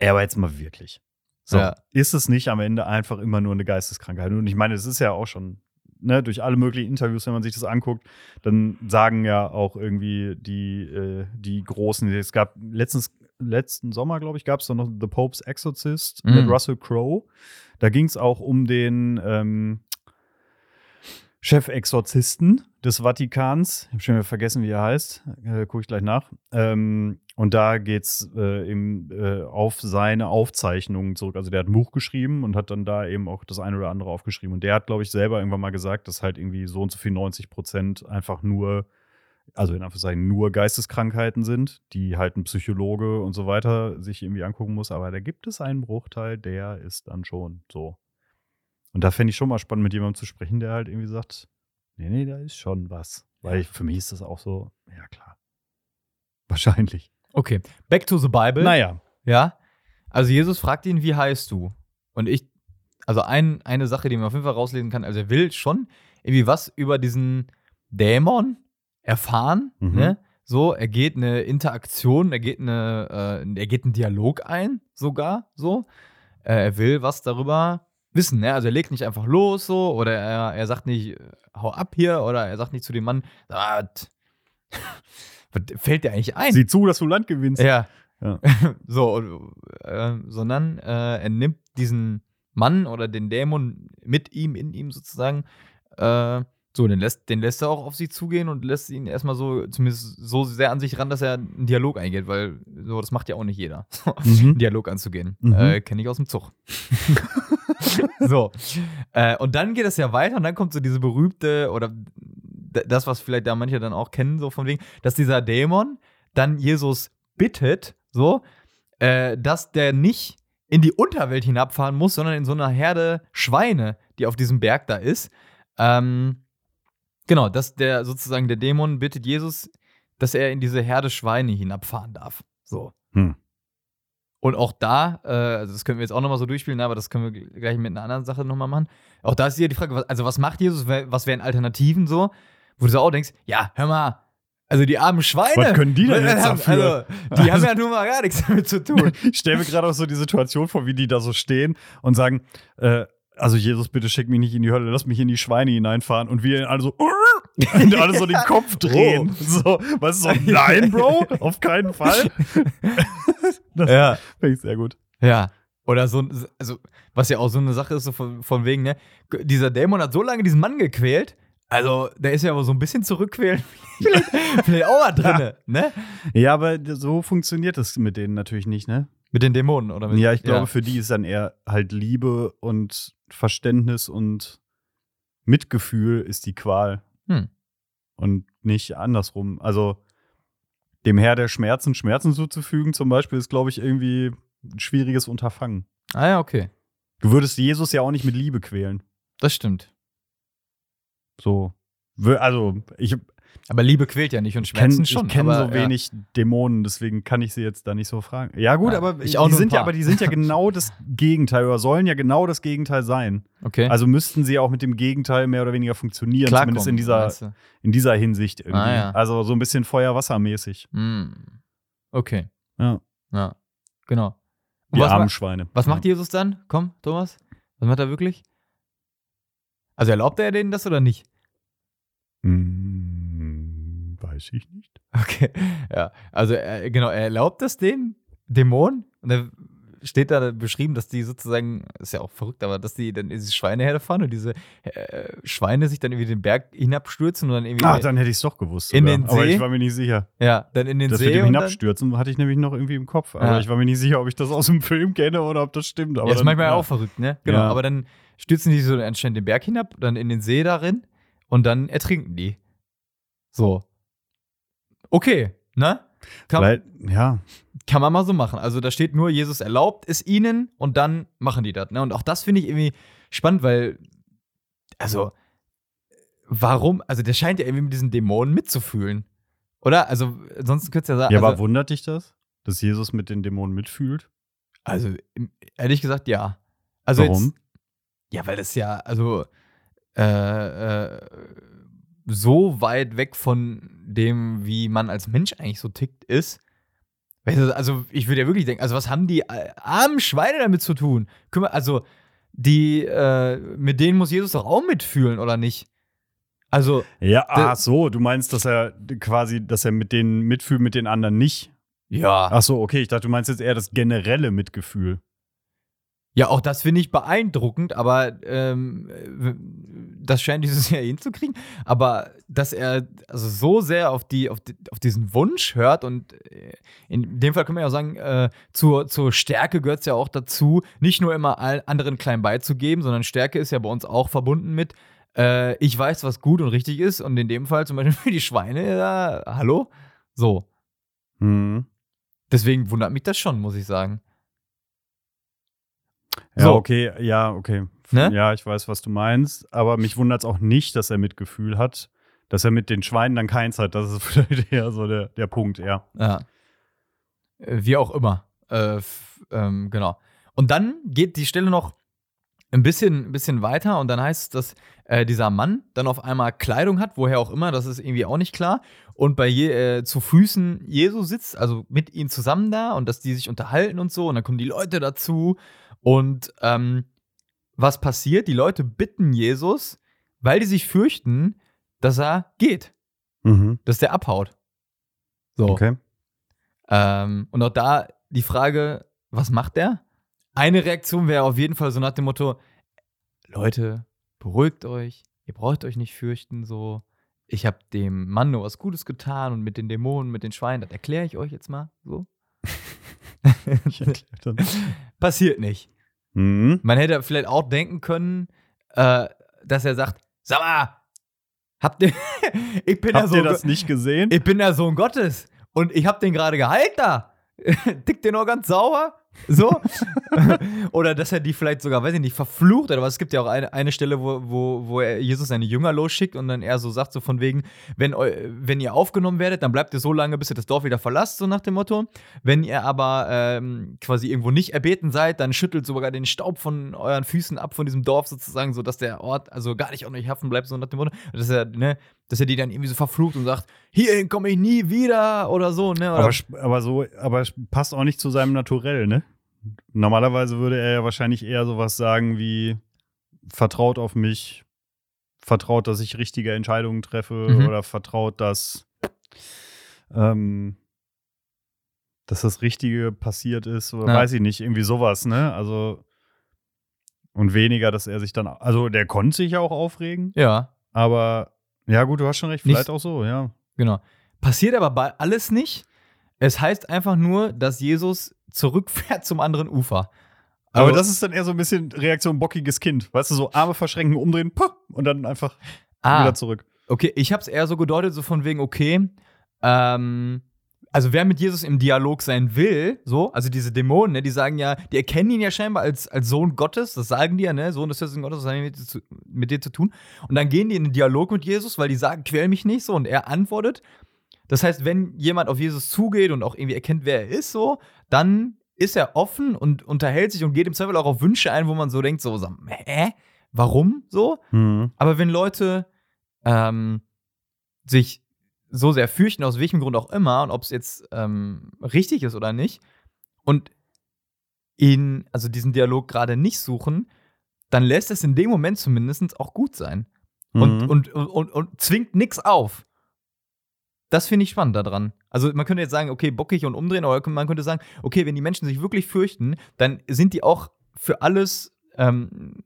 Ja, aber jetzt mal wirklich. So, Ja. ist es nicht am Ende einfach immer nur eine Geisteskrankheit? Und ich meine, es ist ja auch schon, ne, durch alle möglichen Interviews, wenn man sich das anguckt, dann sagen ja auch irgendwie die, äh, die Großen, es gab letztens, letzten Sommer, glaube ich, gab es noch The Pope's Exorcist Mhm. mit Russell Crowe. Da ging es auch um den ähm, Chefexorzisten des Vatikans. Ich habe schon wieder vergessen, wie er heißt. Äh, Gucke ich gleich nach. Ähm, und da geht es äh, eben äh, auf seine Aufzeichnungen zurück. Also der hat ein Buch geschrieben und hat dann da eben auch das eine oder andere aufgeschrieben. Und der hat, glaube ich, selber irgendwann mal gesagt, dass halt irgendwie so und so viel 90 Prozent einfach nur, also in Anführungszeichen nur Geisteskrankheiten sind, die halt ein Psychologe und so weiter sich irgendwie angucken muss. Aber da gibt es einen Bruchteil, der ist dann schon so. Und da fände ich schon mal spannend, mit jemandem zu sprechen, der halt irgendwie sagt, nee, nee, da ist schon was. Weil für mich ist das auch so, ja klar. Wahrscheinlich. Okay, back to the Bible. Naja. Ja. Also Jesus fragt ihn, wie heißt du? Und ich, also ein, eine Sache, die man auf jeden Fall rauslesen kann, also er will schon irgendwie was über diesen Dämon erfahren, Mhm. ne? So, er geht eine Interaktion, er geht eine, äh, er geht einen Dialog ein, sogar, so. Äh, er will was darüber wissen, ne? Also er legt nicht einfach los, so, oder er, er sagt nicht, äh, hau ab hier, oder er sagt nicht zu dem Mann, ah, was fällt dir eigentlich ein? Sieh zu, dass du Land gewinnst. Ja. Ja. so, äh, sondern äh, er nimmt diesen Mann oder den Dämon mit ihm, in ihm sozusagen, äh, so, den lässt, den lässt er auch auf sie zugehen und lässt ihn erstmal so, zumindest so sehr an sich ran, dass er einen Dialog eingeht, weil so, das macht ja auch nicht jeder, einen Mhm. Dialog anzugehen. Mhm. Äh, Kenne ich aus dem Zug. so. Äh, und dann geht es ja weiter und dann kommt so diese berühmte, oder das, was vielleicht da manche dann auch kennen, so von wegen, dass dieser Dämon dann Jesus bittet, so, äh, dass der nicht in die Unterwelt hinabfahren muss, sondern in so einer Herde Schweine, die auf diesem Berg da ist. Ähm, genau, dass der sozusagen der Dämon bittet Jesus, dass er in diese Herde Schweine hinabfahren darf. So. Hm. Und auch da, äh, also das können wir jetzt auch nochmal so durchspielen, aber das können wir gl- gleich mit einer anderen Sache nochmal machen. Auch da ist ja die Frage, was, also was macht Jesus, was wären Alternativen so? Wo du so auch denkst, ja, hör mal, also die armen Schweine. Was können die denn jetzt haben- dafür? Also, die haben ja nun mal gar nichts damit zu tun. Ich stelle mir gerade auch so die Situation vor, wie die da so stehen und sagen, äh, also Jesus, bitte schick mich nicht in die Hölle, lass mich in die Schweine hineinfahren und wir alle so und alle so den Kopf drehen. So, was ist so, nein, Bro, auf keinen Fall. Das ja. finde ich sehr gut. Ja. Oder so, also, was ja auch so eine Sache ist, so von, von wegen, ne, dieser Dämon hat so lange diesen Mann gequält, also, der ist ja aber so ein bisschen zurückquälen, vielleicht, vielleicht auch mal drin, ne? Ja, aber so funktioniert das mit denen natürlich nicht, ne? Mit den Dämonen, oder mit, Ja, ich glaube, für die ist dann eher halt Liebe und Verständnis und Mitgefühl ist die Qual. Hm. Und nicht andersrum. Also dem Herr der Schmerzen Schmerzen zuzufügen, zum Beispiel, ist, glaube ich, irgendwie ein schwieriges Unterfangen. Ah ja, okay. Du würdest Jesus ja auch nicht mit Liebe quälen. Das stimmt. So. Also, ich Aber Liebe quält ja nicht und kenne Schmerzen schon. kenn aber, so wenig Dämonen, deswegen kann ich sie jetzt da nicht so fragen. Ja, gut, Ja, aber ich auch die sind ja, aber die sind ja genau das Gegenteil oder sollen ja genau das Gegenteil sein. Ja. Okay. Also müssten sie auch mit dem Gegenteil mehr oder weniger funktionieren, zumindest in dieser, meinst du? in dieser Hinsicht irgendwie. Ah, ja. Also so ein bisschen Feuer-Wasser-mäßig. Hm. Okay. Ja. Ja. Genau. Und Die was, armen Schweine. was ja. macht Jesus dann? Komm, Thomas. Was macht er wirklich? Also erlaubt er denen das oder nicht? Hm, weiß ich nicht. Okay. Ja. Also er, genau, er erlaubt das den Dämonen und da steht da beschrieben, dass die sozusagen, ist ja auch verrückt, aber dass die dann in diese Schweineherde fahren und diese äh, Schweine sich dann irgendwie den Berg hinabstürzen und dann irgendwie Ah, dann hätte ich es doch gewusst. In sogar. den Aber See? ich war mir nicht sicher. ja, dann in den Das See mit dem dann, Hinabstürzen hatte ich nämlich noch irgendwie im Kopf. Aber Ja. ich war mir nicht sicher, ob ich das aus dem Film kenne oder ob das stimmt. Aber ja, ist dann, manchmal ja. auch verrückt, ne? Genau, Ja. aber dann stürzen die so anscheinend den Berg hinab, dann in den See darin und dann ertrinken die. So. Okay, ne? Kann, Weil, ja, kann man mal so machen. Also da steht nur, Jesus erlaubt es ihnen und dann machen die das. Ne? Und auch das finde ich irgendwie spannend, weil, also, warum, also der scheint ja irgendwie mit diesen Dämonen mitzufühlen. Oder? Also, ansonsten könntest du ja sagen, ja, aber also, wundert dich das, dass Jesus mit den Dämonen mitfühlt? also, ehrlich gesagt, ja. Also Warum? Jetzt, ja, weil das ja, also, äh, äh, so weit weg von dem, wie man als Mensch eigentlich so tickt, ist, Also, ich würde ja wirklich denken, also, was haben die äh, armen Schweine damit zu tun? Also, die, äh, mit denen muss Jesus doch auch mitfühlen, oder nicht? Also. Ja, ach so, du meinst, dass er quasi, dass er mit denen mitfühlt, mit den anderen nicht? Ja. Ach so, okay, ich dachte, du meinst jetzt eher das generelle Mitgefühl. Ja, auch das finde ich beeindruckend, aber ähm, das scheint dieses Jahr hinzukriegen. Aber dass er also so sehr auf, die, auf, die, auf diesen Wunsch hört und äh, in dem Fall können wir ja auch sagen, äh, zur, zur Stärke gehört es ja auch dazu, nicht nur immer allen anderen klein beizugeben, sondern Stärke ist ja bei uns auch verbunden mit, äh, ich weiß, was gut und richtig ist und in dem Fall zum Beispiel für die Schweine, ja, hallo? So. Mhm. Deswegen wundert mich das schon, muss ich sagen. Ja, So. okay, ja, okay. Ne? Ja, ich weiß, was du meinst, aber mich wundert es auch nicht, dass er Mitgefühl hat. Dass er mit den Schweinen dann keins hat, das ist vielleicht eher so der, der Punkt, ja. Ja. Äh, Wie auch immer. Äh, ähm, genau. Und dann geht die Stelle noch ein bisschen, ein bisschen weiter und dann heißt es, dass äh, dieser Mann dann auf einmal Kleidung hat, woher auch immer, das ist irgendwie auch nicht klar. Und bei je, äh, zu Füßen Jesu sitzt, also mit ihm zusammen da und dass die sich unterhalten und so. Und dann kommen die Leute dazu. Und ähm, was passiert? Die Leute bitten Jesus, weil die sich fürchten, dass er geht, Mhm. dass der abhaut. So. Okay. Ähm, und auch da die Frage, was macht der? Eine Reaktion wäre auf jeden Fall so nach dem Motto: Leute, beruhigt euch, ihr braucht euch nicht fürchten, so. Ich habe dem Mann nur was Gutes getan und mit den Dämonen, mit den Schweinen, das erkläre ich euch jetzt mal so. Ich erkläre dann. Passiert nicht. Mhm. Man hätte vielleicht auch denken können, äh, dass er sagt: Sag mal, habt ihr, ich bin ja Habt so ihr das nicht gesehen? ich bin der Sohn Gottes und ich hab den gerade geheilt da. Tickt den nur ganz sauber? So? oder dass er die vielleicht sogar, weiß ich nicht, verflucht oder was. Es gibt ja auch eine, eine Stelle, wo, wo, wo er Jesus seine Jünger losschickt und dann er so sagt, so von wegen, wenn, wenn ihr aufgenommen werdet, dann bleibt ihr so lange, bis ihr das Dorf wieder verlasst, so nach dem Motto. Wenn ihr aber ähm, quasi irgendwo nicht erbeten seid, dann schüttelt sogar den Staub von euren Füßen ab von diesem Dorf sozusagen, sodass der Ort also gar nicht an euch haften bleibt, so nach dem Motto. Dass er, ne, dass er die dann irgendwie so verflucht und sagt, hierhin komme ich nie wieder oder so, ne? Oder Aber, aber so, aber passt auch nicht zu seinem Naturell, ne? Normalerweise würde er ja wahrscheinlich eher sowas sagen wie vertraut auf mich, vertraut, dass ich richtige Entscheidungen treffe Mhm. oder vertraut, dass ähm, dass das Richtige passiert ist oder Ja. weiß ich nicht, irgendwie sowas, ne? Also und weniger, dass er sich dann, also der konnte sich ja auch aufregen, ja, aber ja gut, du hast schon recht, Nicht- vielleicht auch so, ja. genau. Passiert aber bei alles nicht. Es heißt einfach nur, dass Jesus zurückfährt zum anderen Ufer. Aber Also- das ist dann eher so ein bisschen Reaktion bockiges Kind. Weißt du, so Arme verschränken, umdrehen, puh, und dann einfach ah, wieder zurück. Okay, ich habe es eher so gedeutet, so von wegen, okay, ähm, also wer mit Jesus im Dialog sein will, so, also diese Dämonen, ne, die sagen ja, die erkennen ihn ja scheinbar als, als Sohn Gottes, das sagen die ja, ne, Sohn des Hirten Gottes, was haben die mit, dir zu- mit dir zu tun? Und dann gehen die in den Dialog mit Jesus, weil die sagen, quäl mich nicht, so, und er antwortet. Das heißt, wenn jemand auf Jesus zugeht und auch irgendwie erkennt, wer er ist, so, dann ist er offen und unterhält sich und geht im Zweifel auch auf Wünsche ein, wo man so denkt, so, so hä? Warum so? Aber wenn Leute ähm, sich so sehr fürchten, aus welchem Grund auch immer, und ob es jetzt ähm, richtig ist oder nicht, und ihn, also diesen Dialog gerade nicht suchen, dann lässt es in dem Moment zumindest auch gut sein. Und, Mhm. und, und, und, und zwingt nichts auf. Das finde ich spannend daran. Also man könnte jetzt sagen, okay, bockig und umdrehen, oder man könnte sagen, okay, wenn die Menschen sich wirklich fürchten, dann sind die auch für alles, ähm,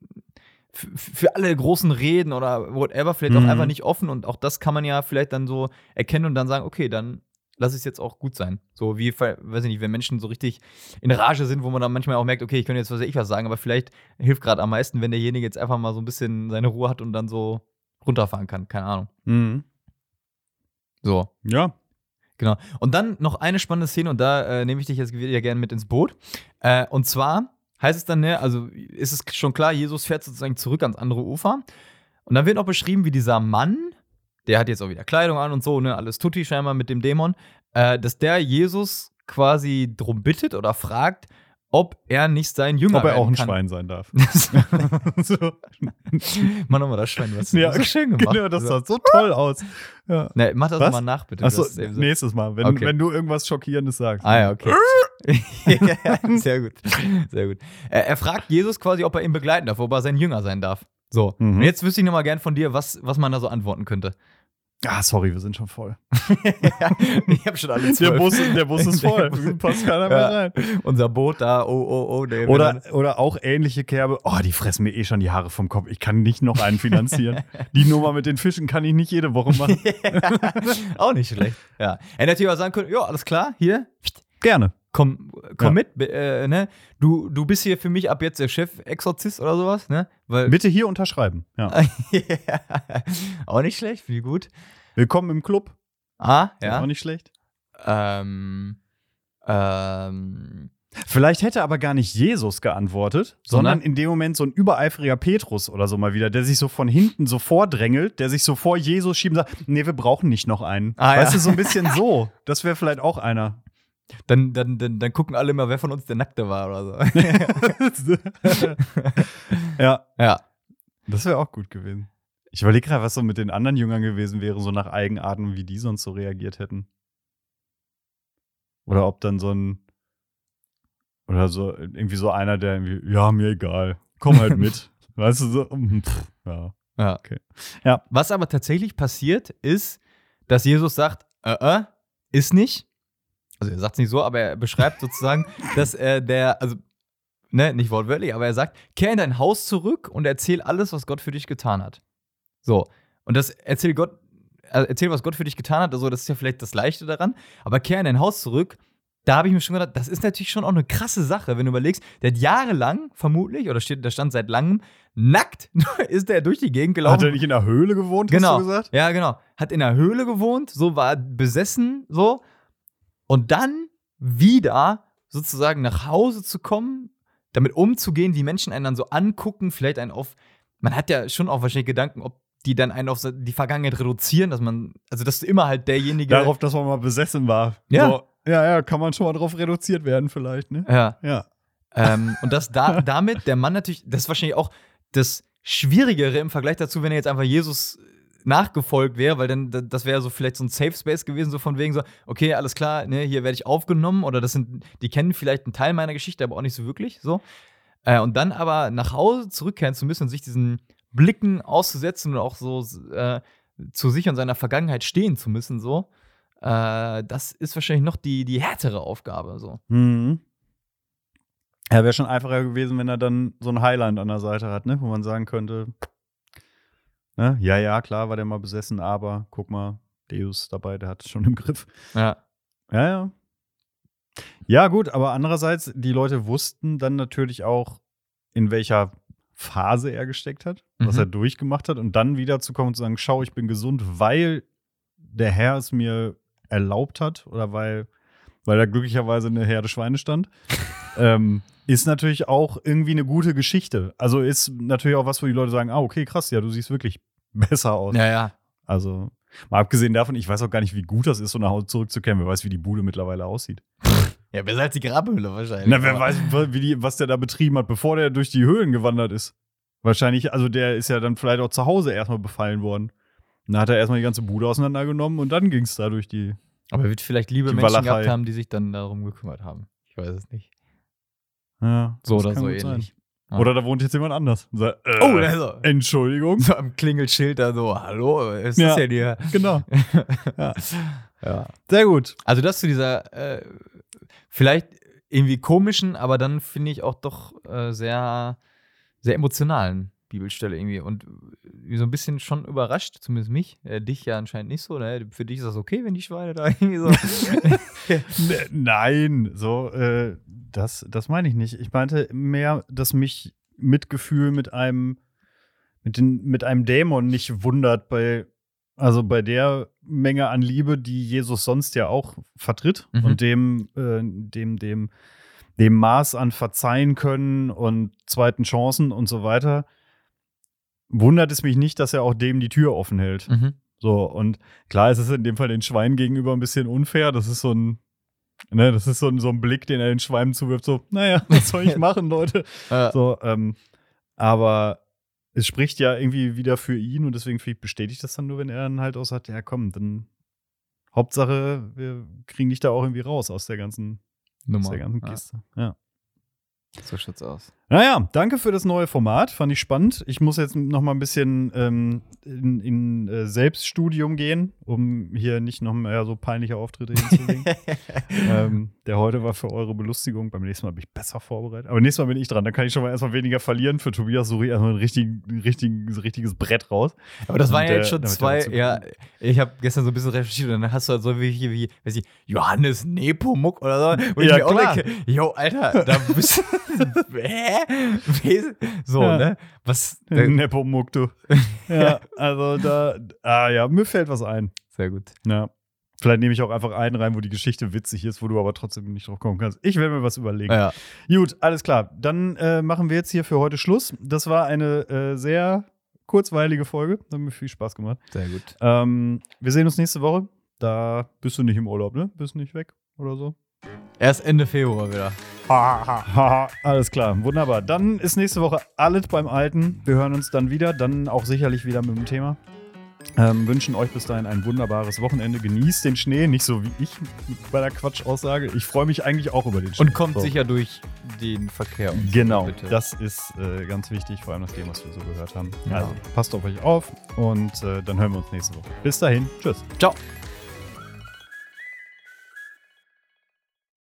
für alle großen Reden oder whatever, vielleicht auch Mhm. einfach nicht offen und auch das kann man ja vielleicht dann so erkennen und dann sagen, okay, dann lass es jetzt auch gut sein. So wie, weiß ich nicht, wenn Menschen so richtig in Rage sind, wo man dann manchmal auch merkt, okay, ich könnte jetzt was weiß ich was sagen, aber vielleicht hilft gerade am meisten, wenn derjenige jetzt einfach mal so ein bisschen seine Ruhe hat und dann so runterfahren kann. Keine Ahnung. Mhm. So. Ja. Genau. Und dann noch eine spannende Szene, und da äh, nehme ich dich jetzt wieder gerne mit ins Boot. Äh, und zwar heißt es dann, ne, also ist es schon klar, Jesus fährt sozusagen zurück ans andere Ufer. Und dann wird noch beschrieben, wie dieser Mann, der hat jetzt auch wieder Kleidung an und so, ne, alles tutti scheinbar mit dem Dämon, äh, dass der Jesus quasi drum bittet oder fragt, ob er nicht sein Jünger Ob er auch ein kann. Schwein sein darf. so. Mach nochmal das Schwein, was Ja, so schön gemacht. Genau, das sah so toll aus. Ja. Nee, mach das Was? mal nach, bitte. Achso, so- nächstes Mal, wenn, Okay. wenn du irgendwas Schockierendes sagst. Ah ja, okay. ja, sehr gut. Sehr gut. Er, er fragt Jesus quasi, ob er ihn begleiten darf, ob er sein Jünger sein darf. So. Mhm. Und jetzt wüsste ich nochmal gern von dir, was, was man da so antworten könnte. Ah, sorry, wir sind schon voll. ich habe schon alle Der zwölf. Bus, der Bus ist voll. Der Bus- Passt keiner Ja. mehr rein. Unser Boot da, oh, oh, oh. Der Oder, oder auch ähnliche Kerbe. Oh, die fressen mir eh schon die Haare vom Kopf. Ich kann nicht noch einen finanzieren. die Nummer mit den Fischen kann ich nicht jede Woche machen. auch nicht schlecht. Ja. Er hätte natürlich auch sagen können, ja, alles klar, hier, Gerne. Komm, komm Ja. mit, äh, ne? Du, du bist hier für mich ab jetzt der Chef-Exorzist oder sowas, ne? Weil, Bitte hier unterschreiben. Ja. auch nicht schlecht, viel gut. Willkommen im Club. Ah, ja. Auch nicht schlecht. Ähm, ähm, Vielleicht hätte aber gar nicht Jesus geantwortet, sondern, Sondern? in dem Moment so ein übereifriger Petrus oder so mal wieder, der sich so von hinten so vordrängelt, der sich so vor Jesus schiebt und sagt, nee, wir brauchen nicht noch einen. Ah, weißt ja. du, so ein bisschen so. Das wäre vielleicht auch einer. Dann, dann, dann, dann gucken alle immer, wer von uns der Nackte war oder so. ja, ja. das wäre auch gut gewesen. Ich überlege gerade, was so mit den anderen Jüngern gewesen wäre, so nach Eigenarten, wie die sonst so reagiert hätten. Oder ob dann so ein, oder so, irgendwie so einer, der irgendwie, ja, mir egal, komm halt mit. weißt du, so, mm, pff, ja. ja. Okay. Ja. Was aber tatsächlich passiert, ist, dass Jesus sagt, äh, äh, ist nicht. Also er sagt es nicht so, aber er beschreibt sozusagen, dass äh, der, also, ne, nicht wortwörtlich, aber er sagt, kehr in dein Haus zurück und erzähl alles, was Gott für dich getan hat. So. Und das erzähl Gott, äh, erzähl, was Gott für dich getan hat, also das ist ja vielleicht das Leichte daran, aber kehr in dein Haus zurück. Da habe ich mir schon gedacht, das ist natürlich schon auch eine krasse Sache, wenn du überlegst, der hat jahrelang vermutlich, oder steht, der stand seit langem, nackt ist der durch die Gegend gelaufen. Hat er nicht in der Höhle gewohnt, Genau. hast du gesagt? Ja, genau. Hat in einer Höhle gewohnt, so war besessen, so. Und dann wieder sozusagen nach Hause zu kommen, damit umzugehen, wie Menschen einen dann so angucken, vielleicht einen auf. Man hat ja schon auch wahrscheinlich Gedanken, ob die dann einen auf die Vergangenheit reduzieren, dass man, also dass du immer halt derjenige. Darauf, dass man mal besessen war. Ja. So, ja, ja, kann man schon mal drauf reduziert werden, vielleicht, ne? Ja. Ja. Ähm, und dass da, damit der Mann natürlich, das ist wahrscheinlich auch das Schwierigere im Vergleich dazu, wenn er jetzt einfach Jesus nachgefolgt wäre, weil dann da- das wäre so vielleicht so ein Safe Space gewesen, so von wegen so, okay, alles klar, ne, hier werde ich aufgenommen oder das sind, die kennen vielleicht einen Teil meiner Geschichte, aber auch nicht so wirklich, so. Äh, und dann aber nach Hause zurückkehren zu müssen und sich diesen Blicken auszusetzen und auch so äh, zu sich und seiner Vergangenheit stehen zu müssen, so, äh, das ist wahrscheinlich noch die, die härtere Aufgabe, so. Mhm. Ja, wäre schon einfacher gewesen, wenn er dann so ein Highland an der Seite hat, ne? Wo man sagen könnte, ne? ja, ja, klar war der mal besessen, aber guck mal, Deus dabei, der hat es schon im Griff. Ja. Ja, ja. Ja, gut, aber andererseits, die Leute wussten dann natürlich auch, in welcher Phase er gesteckt hat, was Mhm. er durchgemacht hat und dann wieder zu kommen und zu sagen, schau, ich bin gesund, weil der Herr es mir erlaubt hat oder weil, weil da glücklicherweise eine Herde Schweine stand, ähm, ist natürlich auch irgendwie eine gute Geschichte. Also ist natürlich auch was, wo die Leute sagen, ah, okay, krass, ja, du siehst wirklich besser aus. Ja, ja. Also, mal abgesehen davon, ich weiß auch gar nicht, wie gut das ist, so nach Hause zurückzukehren. Wer weiß, wie die Bude mittlerweile aussieht. Ja, besser als die Grabhöhle wahrscheinlich. Na, wer weiß, wie die, was der da betrieben hat, bevor der durch die Höhlen gewandert ist. Wahrscheinlich, also der ist ja dann vielleicht auch zu Hause erstmal befallen worden. Dann hat er erstmal die ganze Bude auseinandergenommen und dann ging es da durch die. Aber er wird vielleicht liebe Menschen Walachei. gehabt haben, die sich dann darum gekümmert haben. Ich weiß es nicht. Ja, So das oder so gut sein. Ja. Oder da wohnt jetzt jemand anders. Sagt, äh, Oh, also. Entschuldigung. So am Klingelschild da so, hallo, ist Ja. das denn hier? genau. ja. Ja. Sehr gut. Also das zu dieser äh, vielleicht irgendwie komischen, aber dann finde ich auch doch äh, sehr, sehr emotionalen Bibelstelle irgendwie und äh, so ein bisschen schon überrascht, zumindest mich, äh, dich ja anscheinend nicht so, ne? Für dich ist das okay, wenn die Schweine da irgendwie so. Ne- Nein, so, äh, das, das meine ich nicht. Ich meinte mehr, dass mich Mitgefühl mit einem, mit, den, mit einem Dämon nicht wundert bei, also bei der Menge an Liebe, die Jesus sonst ja auch vertritt Mhm. und dem, äh, dem, dem, dem Maß an Verzeihen können und zweiten Chancen und so weiter, wundert es mich nicht, dass er auch dem die Tür offen hält. mhm. So, und klar ist es in dem Fall den Schweinen gegenüber ein bisschen unfair. Das ist so ein, Ne, das ist so, ein- so ein Blick, den er den Schwalben zuwirft, so, naja, was soll ich machen, Leute? Ja. So, ähm, aber es spricht ja irgendwie wieder für ihn und deswegen bestätigt das dann nur, wenn er dann halt auch sagt, ja komm, dann Hauptsache, wir kriegen dich da auch irgendwie raus aus der ganzen, aus Nummer. der ganzen Ja, Kiste. Ja. so schaut's aus. Naja, danke für das neue Format, fand ich spannend. Ich muss jetzt noch mal ein bisschen ähm, in, in äh, Selbststudium gehen, um hier nicht noch mehr so peinliche Auftritte hinzulegen. ähm, der heute war für eure Belustigung. Beim nächsten Mal bin ich besser vorbereitet. Aber nächstes Mal bin ich dran. Dann kann ich schon mal erstmal weniger verlieren. Für Tobias suche ich erstmal ein, richtig, richtig, richtiges Brett raus. Aber das waren ja äh, jetzt schon damit zwei, ja, ich habe gestern so ein bisschen recherchiert und dann hast du halt so wie, wie, weiß ich, Johannes Nepomuk oder so. Und Ja, ich mir auch klar. denke, yo, Alter, da bist du, hä? So, Ja. ne? Was, äh, Nepomuk, du. Ja, also da, ah ja, mir fällt was ein. sehr gut. Ja. Vielleicht nehme ich auch einfach einen rein, wo die Geschichte witzig ist, wo du aber trotzdem nicht drauf kommen kannst. Ich werde mir was überlegen. Ja, Gut, alles klar. Dann äh, machen wir jetzt hier für heute Schluss. Das war eine äh, sehr kurzweilige Folge. Hat mir viel Spaß gemacht. sehr gut. Ähm, wir sehen uns nächste Woche. Da bist du nicht im Urlaub, ne? Bist nicht weg oder so? Erst Ende Februar wieder. Alles klar, wunderbar. Dann ist nächste Woche alles beim Alten. Wir hören uns dann wieder, dann auch sicherlich wieder mit dem Thema. Ähm, wünschen euch bis dahin ein wunderbares Wochenende. Genießt den Schnee, nicht so wie ich bei der Quatschaussage. Ich freue mich eigentlich auch über den Schnee. Und kommt So. sicher durch den Verkehr. und so, Genau, bitte. das ist äh, ganz wichtig, vor allem nach dem, was wir so gehört haben. Ja. Also passt auf euch auf und äh, dann hören wir uns nächste Woche. Bis dahin, tschüss. Ciao.